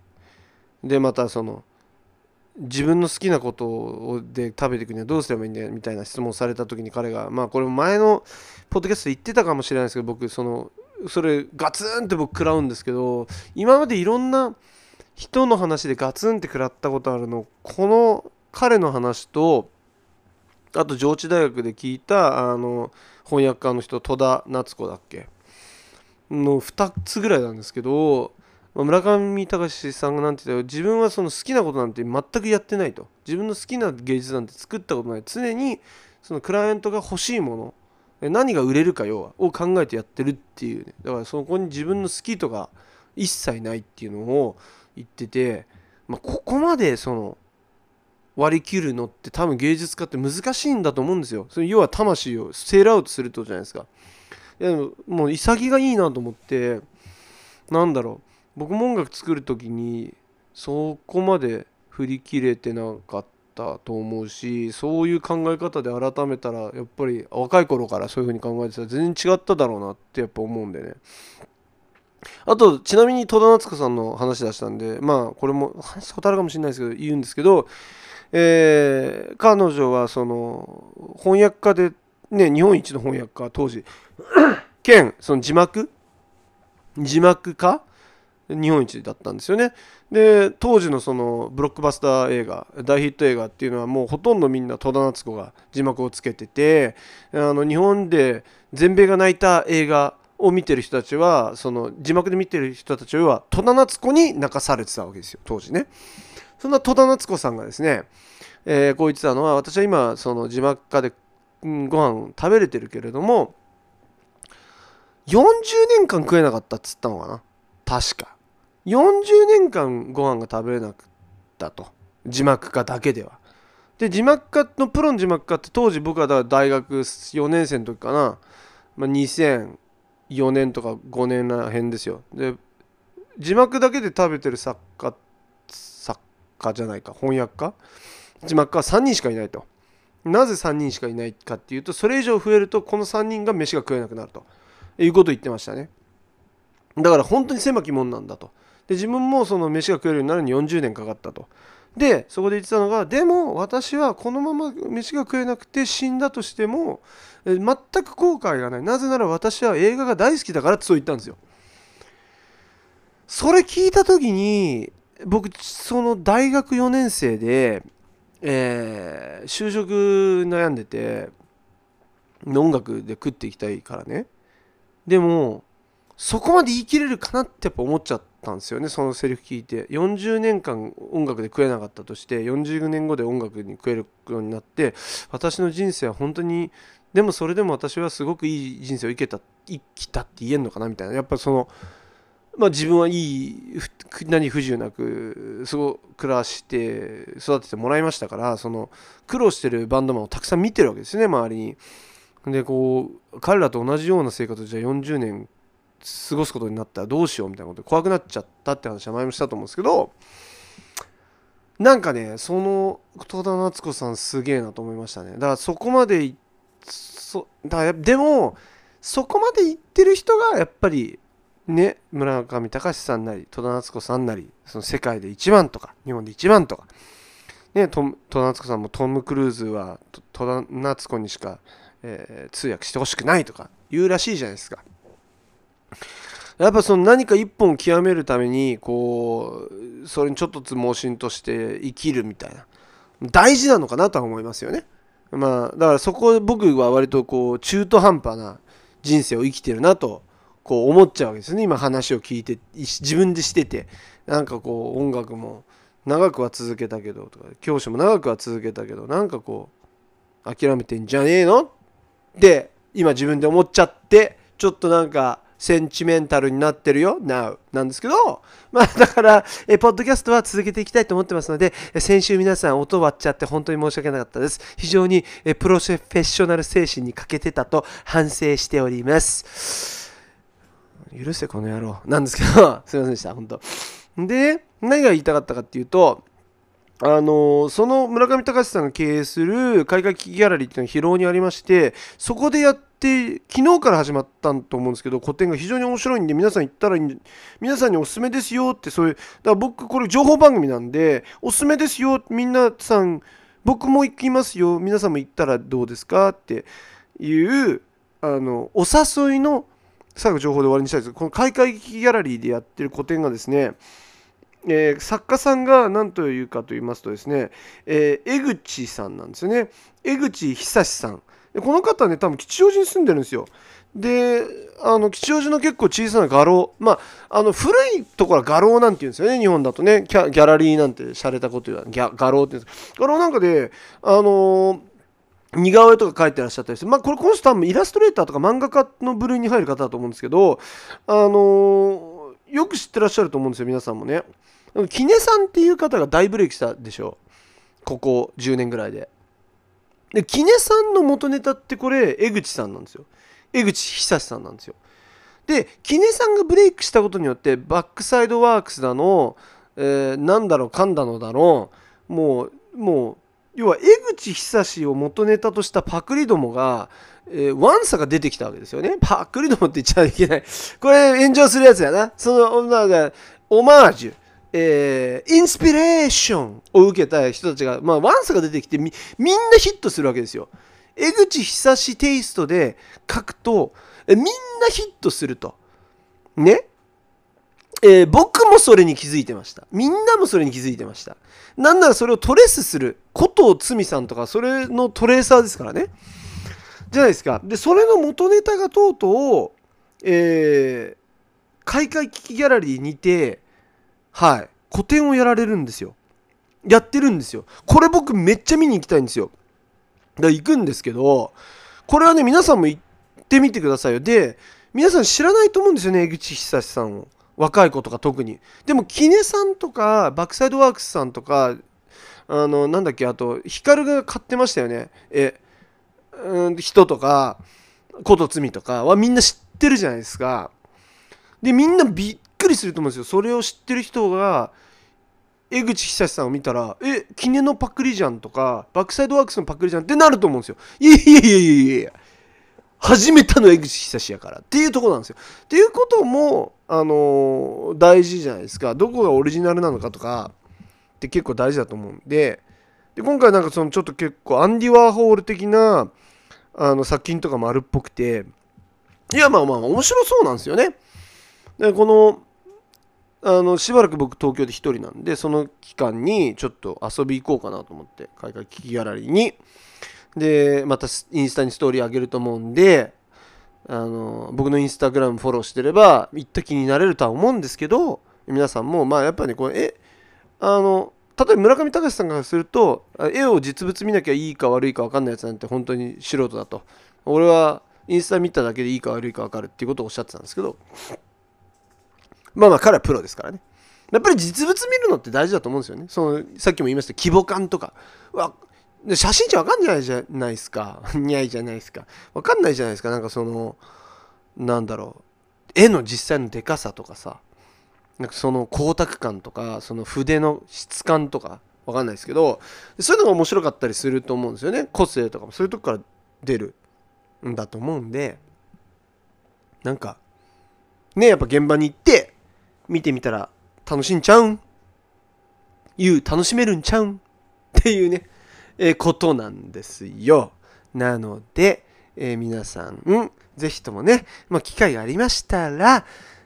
Speaker 1: い。でまたその自分の好きなことで食べていくにはどうすればいいんだよみたいな質問された時に彼がまあこれ前のポッドキャストで言ってたかもしれないですけど僕そのそれガツンって僕食らうんですけど今までいろんな人の話でガツンって食らったことあるのこの彼の話とあと上智大学で聞いたあの翻訳家の人戸田夏子だっけ？の2つぐらいなんですけど村上隆さんが何て言った自分はその好きなことなんて全くやってないと。自分の好きな芸術なんて作ったことない。常にそのクライアントが欲しいもの何が売れるか要はを考えてやってるっていうねだからそこに自分の好きとか一切ないっていうのを言ってて、まあ、ここまでその割り切るのって多分芸術家って難しいんだと思うんですよ。それ要は魂をセールアウトするとじゃないですか。いやでももう潔がいいなと思ってなんだろう僕も音楽作る時にそこまで振り切れてなかったったと思うしそういう考え方で改めたらやっぱり若い頃からそういう風に考えてたら全然違っただろうなってやっぱ思うんでね。あとちなみに戸田夏子さんの話出したんでまあこれも話したことあるかもしれないですけど言うんですけどえー、彼女はその翻訳家で、ね、日本一の翻訳家当時。<coughs> 兼その字幕？字幕家？日本一だったんですよね。で当時のそのブロックバスター映画大ヒット映画っていうのはもうほとんどみんな戸田夏子が字幕をつけててあの日本で全米が泣いた映画を見てる人たちはその字幕で見てる人たちは戸田夏子に泣かされてたわけですよ当時ね。そんな戸田夏子さんがですね、えー、こう言ってたのは私は今その字幕化で、うん、ご飯食べれてるけれども40年間食えなかったっつったのかな。確か。40年間ご飯が食べれなかったと。字幕化だけでは。で字幕化のプロの字幕化って当時僕はだ大学4年生の時かな、まあ、2004年とか5年らへんですよ。で字幕だけで食べてる作家作家じゃないか。翻訳家？字幕家は3人しかいないと。なぜ3人しかいないかっていうとそれ以上増えるとこの3人が飯が食えなくなるということを言ってましたね。だから本当に狭き門なんだと。で自分もその飯が食えるようになるに40年かかったと。でそこで言ってたのがでも私はこのまま飯が食えなくて死んだとしても全く後悔がない。なぜなら私は映画が大好きだからってそう言ったんですよ。それ聞いた時に僕その大学4年生で、えー、就職悩んでて音楽で食っていきたいからね。でもそこまで言い切れるかなってやっぱ思っちゃって。たんですよねそのセリフ聞いて40年間音楽で食えなかったとして40年後で音楽に食えるようになって私の人生は本当にでもそれでも私はすごくいい人生を生けた生きたって言えんのかなみたいなやっぱそのまあ自分はいい何不自由なくすご暮らして育ててもらいましたからその苦労してるバンドマンをたくさん見てるわけですね周りに。でこう彼らと同じような生活をじゃあ40年過ごすことになったらどうしようみたいなことで怖くなっちゃったって話は前もしたと思うんですけどなんかねその戸田夏子さんすげえなと思いましたねだからそこまでそだでもそこまで言ってる人がやっぱりね村上隆さんなり戸田夏子さんなりその世界で一番とか日本で一番とかね戸田夏子さんもトム・クルーズは戸田夏子にしか、えー、通訳してほしくないとか言うらしいじゃないですか。やっぱその何か一本極めるためにこうそれにちょっとつ盲信として生きるみたいな。大事なのかなとは思いますよね。まあだからそこ僕は割とこう中途半端な人生を生きてるなとこう思っちゃうわけですね。今話を聞いて自分でしてて。なんかこう音楽も長くは続けたけどとか教師も長くは続けたけどなんかこう諦めてんじゃねえのって今自分で思っちゃってちょっとなんかセンチメンタルになってるよ Now なんですけど、まあだから、えポッドキャストは続けていきたいと思ってますので、先週皆さん音割っちゃって本当に申し訳なかったです。非常にえプロフェッショナル精神に欠けてたと反省しております。許せこの野郎。なんですけど、<laughs> すいませんでした、本当。で、何が言いたかったかっていうと、あのその村上隆さんが経営する海外機ギャラリーっていうのが広尾にありましてそこでやって昨日から始まったと思うんですけど個展が非常に面白いんで皆さん行ったらいいんで皆さんにおすすめですよってそういうだから僕これ情報番組なんでおすすめですよみんなさん僕も行きますよ皆さんも行ったらどうですかっていうあのお誘いの最後情報で終わりにしたいです。この開会機ギャラリーでやってる個展がですねえー、作家さんが何というかと言いますとですね、えー、江口さんなんですよね。江口久志さん。でこの方ね多分吉祥寺に住んでるんですよ。であの吉祥寺の結構小さな画廊まああの古いところは画廊なんて言うんですよね日本だとね。ギャラリーなんて洒落たこと言うギャ画廊って言うんです画廊なんかであのー似顔絵とか描いてらっしゃったりして、まあ、これこの人多分イラストレーターとか漫画家の部類に入る方だと思うんですけど、あのー、よく知ってらっしゃると思うんですよ皆さんもね。でもキネさんっていう方が大ブレイクしたでしょ？ここ10年ぐらいで。で、キネさんの元ネタってこれ、江口さんなんですよ。江口久さんなんですよ。で、キネさんがブレイクしたことによって、バックサイドワークスだの、えー、なんだろう、かんだのだの、もう、もう、要は江口久を元ネタとしたパクリどもが、えー、ワンサが出てきたわけですよね。パクリどもって言っちゃいけない。これ炎上するやつやな。その、なんか、オマージュ。えー、インスピレーションを受けた人たちが、まあ、ワンサが出てきてみ、みんなヒットするわけですよ。江口久志テイストで書くと、えみんなヒットすると。ね？えー僕もそれに気づいてました。みんなもそれに気づいてました。なんならそれをトレースする、ことをつみさんとか、それのトレーサーですからね。じゃないですか。で、それの元ネタがとうとう、えー、開会危機ギャラリーにて、はい、個展をやられるんですよ。やってるんですよ。これ僕めっちゃ見に行きたいんですよ。だから行くんですけど、これはね、皆さんも行ってみてくださいよ。で、皆さん知らないと思うんですよね、江口久志さんを。若い子とか特に。でも、キネさんとか、バックサイドワークスさんとか、あの、なんだっけ、あと、ヒカルが買ってましたよね。え、うん、人とか、ことつみとかはみんな知ってるじゃないですか。で、みんなびくりすると思うんですよ。それを知ってる人が、江口久志さんを見たら、え、キネのパクリじゃんとか、バックサイドワークスのパクリじゃんってなると思うんですよ。いやいやいやいやいや始めたの江口久志やからっていうところなんですよ。っていうことも、あのー大事じゃないですか。どこがオリジナルなのかとかって結構大事だと思うんで、で今回なんかそのちょっと結構アンディ・ワーホール的なあの作品とかもあるっぽくて、いやまあまあ面白そうなんですよね。でこのあのしばらく僕東京で一人なんでその期間にちょっと遊び行こうかなと思って海外危機ギャラリーに。でまたインスタにストーリー上げると思うんであの僕のインスタグラムフォローしてれば行った気になれるとは思うんですけど皆さんもまあやっぱりねこれえあの例えば村上隆さんからすると絵を実物見なきゃいいか悪いか分かんないやつなんて本当に素人だと。俺はインスタ見ただけでいいか悪いか分かるっていうことをおっしゃってたんですけど。まあまあ彼はプロですからね。やっぱり実物見るのって大事だと思うんですよね。そのさっきも言いました規模感とか。わ写真じゃ分かんないじゃないですか。<laughs> 似合いじゃないですか。分かんないじゃないですか。なんかそのなんだろう。絵の実際のでかさとかさ。なんかその光沢感とかその筆の質感とか。わかんないですけど。そういうのが面白かったりすると思うんですよね。個性とかも。そういうとこから出るんだと思うんで。なんかねやっぱ現場に行って見てみたら楽しんちゃうん。いう楽しめるんちゃうん。っていうね、えーことなんですよ。なので、えー皆さん、ぜひともね、まあ、機会がありましたら、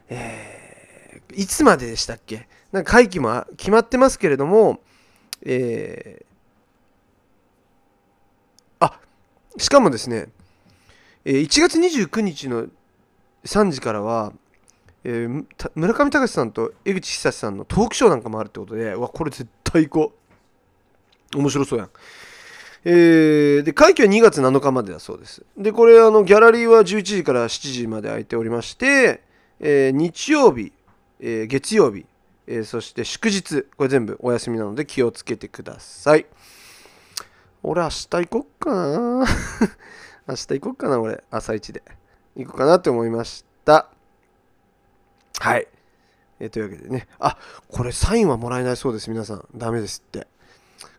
Speaker 1: えーいつまででしたっけ？なんか会期も決まってますけれども、えーあしかもですね、えー1月29日の3時からは、えー村上隆さんと江口久さんのトークショーなんかもあるってことで、わ、これ絶対行こう。面白そうやん。えーで、会期は2月7日までだそうです。で、これ、あの、ギャラリーは11時から7時まで空いておりまして、えー日曜日、えー月曜日、えそして祝日、これ全部お休みなので気をつけてください。俺、明日行こっかな <laughs> 明日行こっかな、俺、朝一で。行こうかなって思いました。はい。えーというわけでね。あ、これサインはもらえないそうです、皆さん。ダメですって。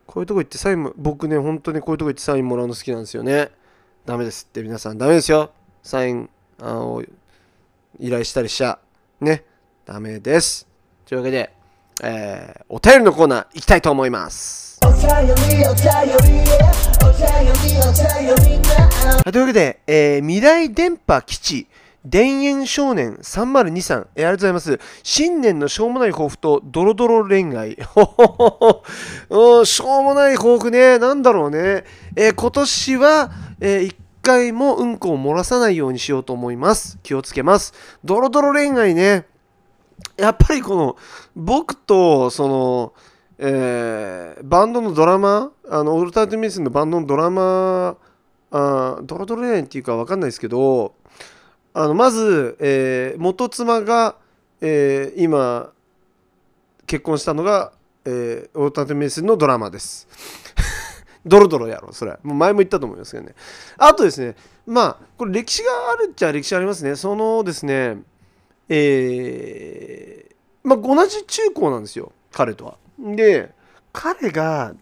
Speaker 1: こういうとこ行ってサインも、僕ね、本当にこういうとこ行ってサインもらうの好きなんですよね。ダメですって、皆さん。ダメですよ。サインあを依頼したりしちゃ。ね。ダメです。というわけで、えーお便りのコーナー行きたいと思います。
Speaker 2: お便りお便りお便りお便りな
Speaker 1: はいというわけで、えー未来電波基地田園少年302さん、えーありがとうございます。新年のしょうもない抱負とドロドロ恋愛。ほほほほしょうもない抱負ね。なんだろうね。えー今年は、えー一回もうんこを漏らさないようにしようと思います。気をつけます。ドロドロ恋愛ね。やっぱりこの僕とその、えーバンドのドラマあのオルタナティミスのバンドのドラマあドロドロ恋愛っていうか分かんないですけどあのまず、えー元妻が、えー今結婚したのが、えーオルタナティブミスのドラマです。<laughs> ドロドロやろそれもう前も言ったと思いますけどねあとですねまあこれ歴史があるっちゃ歴史ありますねそのですねえーまあ、同じ中高なんですよ彼とは。で彼が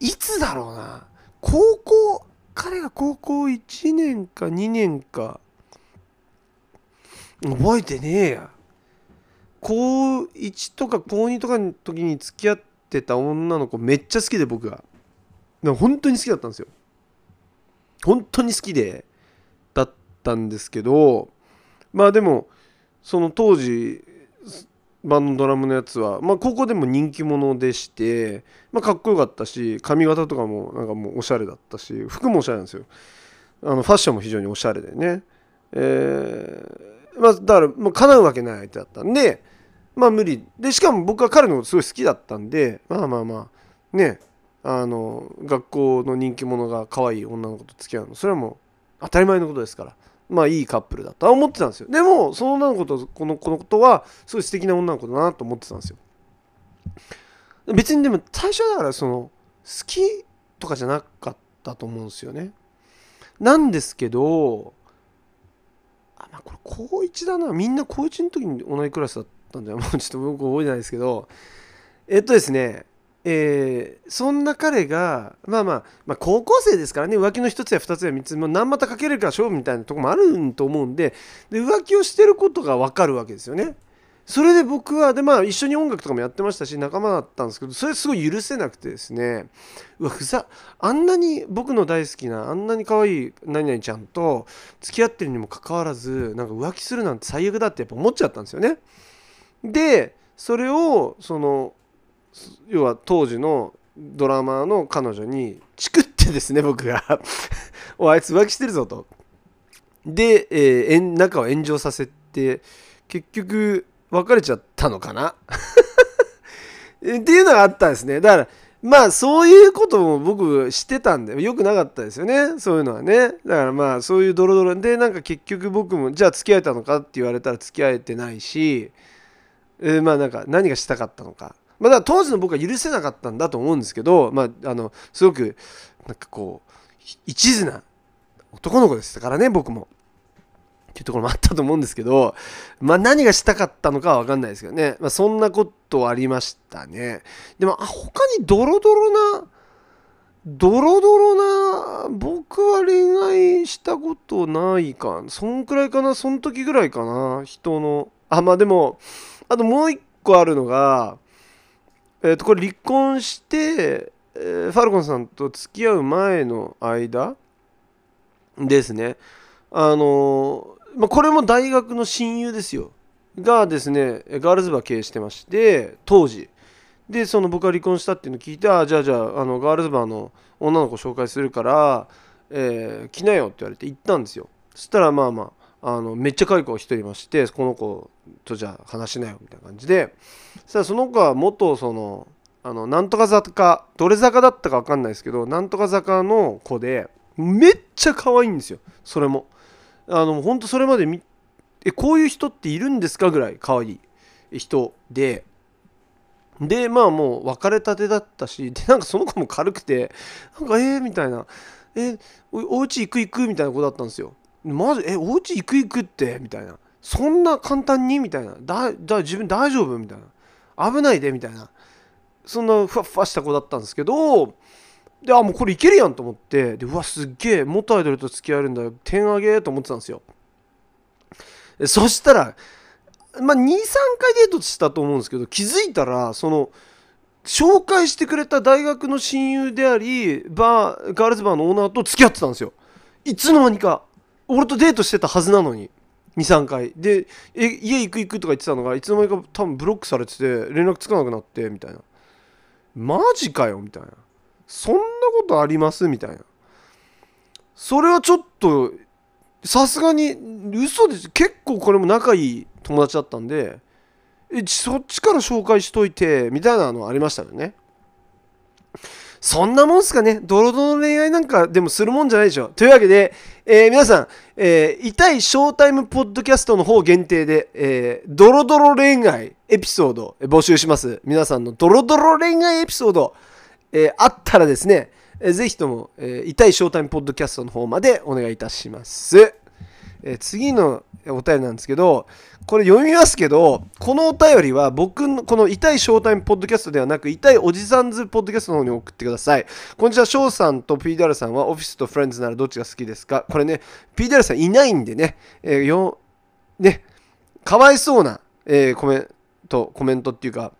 Speaker 1: いつだろうな高校彼が高校1年か2年か。覚えてねえや。高1とか高2とかの時に付き合ってた女の子めっちゃ好きで僕が。本当に好きだったんですよ。本当に好きでだったんですけど。まあでもその当時バンドドラムのやつは、まあ、高校でも人気者でして、まあ、かっこよかったし髪型とかもなんかもうおしゃれだったし服もおしゃれなんですよ。あのファッションも非常におしゃれでね。えーまあだからもう叶うわけない相手だったんでまあ無理。でしかも僕は彼のことすごい好きだったんでまあまあまあねあの学校の人気者が可愛い女の子と付き合うのそれはもう当たり前のことですから。まあいいカップルだとは思ってたんですよ。でもその女の子とこの子のことはすごい素敵な女の子だなと思ってたんですよ。別にでも最初だからその好きとかじゃなかったと思うんですよね。なんですけどあまあこれ高1だな。みんな高1の時に同じクラスだったんじゃ <laughs> もうちょっと僕覚えてないですけど。えっとですねえーそんな彼が、まあまあ、まあ高校生ですからね浮気の一つや二つや三つもう何股かけるか勝負みたいなとこもあると思うんでで浮気をしてることが分かるわけですよね。それで僕はでまあ一緒に音楽とかもやってましたし仲間だったんですけどそれすごい許せなくてですねうわふざあんなに僕の大好きなあんなに可愛い何々ちゃんと付き合ってるにもかかわらずなんか浮気するなんて最悪だってやっぱ思っちゃったんですよね。でそれをその要は当時のドラマーの彼女にチクってですね <laughs> 僕が。おあいつ浮気してるぞと。で、えーえん仲を炎上させて結局別れちゃったのかな？<laughs> っていうのがあったんですね。だからまあそういうことも僕してたんでよくなかったですよね。そういうのはね。だからまあそういうドロドロ。でなんか結局僕もじゃあ付き合えたのかって言われたら付き合えてないしえーまあなんか何がしたかったのか。まあだ当時の僕は許せなかったんだと思うんですけどまああのすごくなんかこう一途な男の子でしたからね僕も。っていうところもあったと思うんですけどまあ何がしたかったのかは分かんないですけどね、まあ、そんなことありましたね。でもあ他にドロドロなドロドロな僕は恋愛したことないかそんくらいかな。その時ぐらいかな。人の。あまあでもあともう一個あるのがえー、とこれ離婚して、えーファルコンさんと付き合う前の間ですね。あのーまあ、これも大学の親友ですよ。がですねガールズバー経営してまして当時。でその僕が離婚したっていうのを聞いてあじゃあじゃああのガールズバーの女の子紹介するから、えー来なよって言われて行ったんですよ。そしたらまあまああのめっちゃ可愛い子が一人いましてこの子とじゃあ話しなよみたいな感じで。そしたらその子は元そのあのなんとか坂どれ坂だったか分かんないですけどなんとか坂の子でめっちゃ可愛いんですよ。それも。あの本当それまでみえこういう人っているんですかぐらい可愛い人で。でまあもう別れたてだったしでなんかその子も軽くてなんかえー、みたいな。えおお家行く行くみたいな子だったんですよ。マジえお家行く行くって？みたいな。そんな簡単に？みたいな。だだ自分大丈夫？みたいな。危ないで？みたいな。そんなふわふわした子だったんですけどであもうこれいけるやんと思って。でうわすっげえ元アイドルと付き合えるんだよ。点上げと思ってたんですよ。そしたらまあ23回デートしたと思うんですけど気づいたらその紹介してくれた大学の親友でありバーガールズバーのオーナーと付き合ってたんですよ。いつの間にか。俺とデートしてたはずなのに。23回。でえ家行く行くとか言ってたのがいつの間にか多分ブロックされてて連絡つかなくなってみたいな。マジかよみたいな。そんなことあります？みたいな。それはちょっとさすがに嘘です。結構これも仲いい友達だったんでえそっちから紹介しといてみたいなのありましたよね。そんなもんすかね。ドロドロの恋愛なんかでもするもんじゃないでしょ。というわけで、えー皆さん、えー痛いショータイムポッドキャストの方限定で、えードロドロ恋愛エピソード募集します。皆さんのドロドロ恋愛エピソード、えーあったらですね、えーぜひとも、えー痛いショータイムポッドキャストの方までお願いいたします、えー次のお便りなんですけどこれ読みますけどこのお便りは僕のこの痛いショータイムポッドキャストではなく痛いおじさんずポッドキャストの方に送ってください。こんにちは翔さんと PDR さんはオフィスとフレンズならどっちが好きですか？これね PDR さんいないんでね,、えーよねかわいそうな、えーコメントコメントっていうか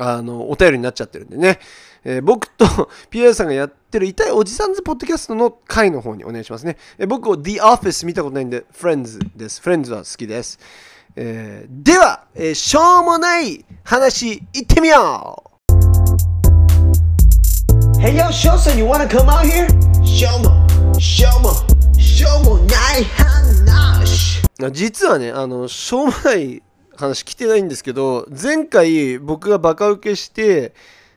Speaker 1: あのお便りになっちゃってるんでね、えー僕と <laughs> PDR さんがやってる痛いおじさんズポッドキャストの回の方にお願いしますね、えー僕を The Office 見たことないんで Friends です。Friends は好きです。えーでは、えーしょうもない話いってみよう。
Speaker 2: Hey yo, Shosan, you wanna come out here? Show mo, show mo, show mo, nai hanash.
Speaker 1: 実はねあのしょうもない話来てないんですけど前回僕がバカ受けして、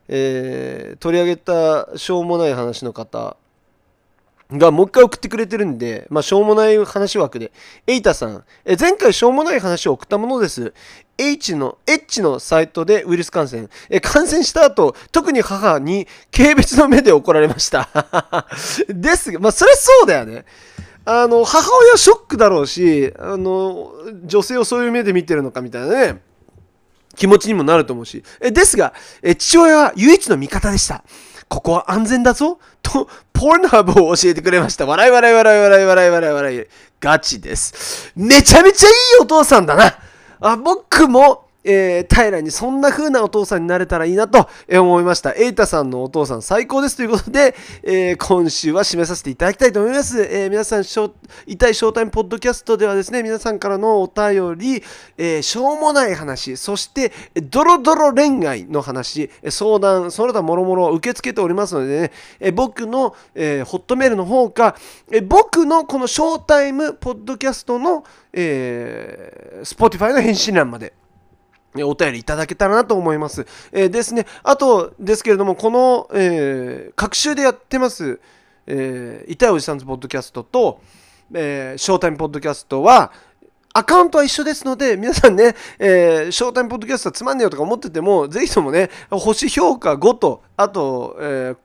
Speaker 1: えー取り上げたしょうもない話の方がもう一回送ってくれてるんで、まあ、しょうもない話枠で、エイタさん、え前回しょうもない話を送ったものです。H の、H のサイトでウイルス感染。え感染した後、特に母に軽蔑の目で怒られました。<laughs> ですが、まあ、それそうだよね。あの、母親ショックだろうし、あの、女性をそういう目で見てるのかみたいなね。気持ちにもなると思うし。えですが、え父親は唯一の味方でした。ここは安全だぞと、ポーンハブを教えてくれました。笑い笑い笑い笑い笑い笑い笑い。ガチです。めちゃめちゃいいお父さんだな。あ僕も、えー、平にそんな風なお父さんになれたらいいなと思いました。エイタさんのお父さん最高ですということで、えー今週は締めさせていただきたいと思います。えー皆さん、痛いショータイムポッドキャストではですね、皆さんからのお便り、えーしょうもない話、そして、ドロドロ恋愛の話、相談、その他もろもろ受け付けておりますのでね、えー僕の、えーホットメールの方か、えー僕のこのショータイムポッドキャストの、えー、Spotify の返信欄まで。お便りいただけたらなと思います。えーですね。あとですけれども、この、えー、各週でやってます、えー、痛いおじさんズポッドキャストと、えー、ショータイムポッドキャストは、アカウントは一緒ですので、皆さんね、えーショータイムポッドキャストはつまんねえよとか思ってても、ぜひともね、星評価5と、あと、えー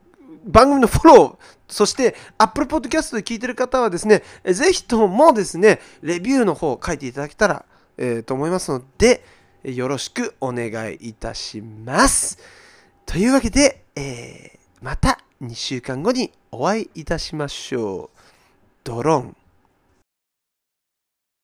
Speaker 1: 番組のフォロー、そして Apple Podcast で聞いてる方はですね、ぜひともですね、レビューの方を書いていただけたら、えーと思いますので、よろしくお願いいたします。というわけで、えーまた2週間後にお会いいたしましょう。ドローン。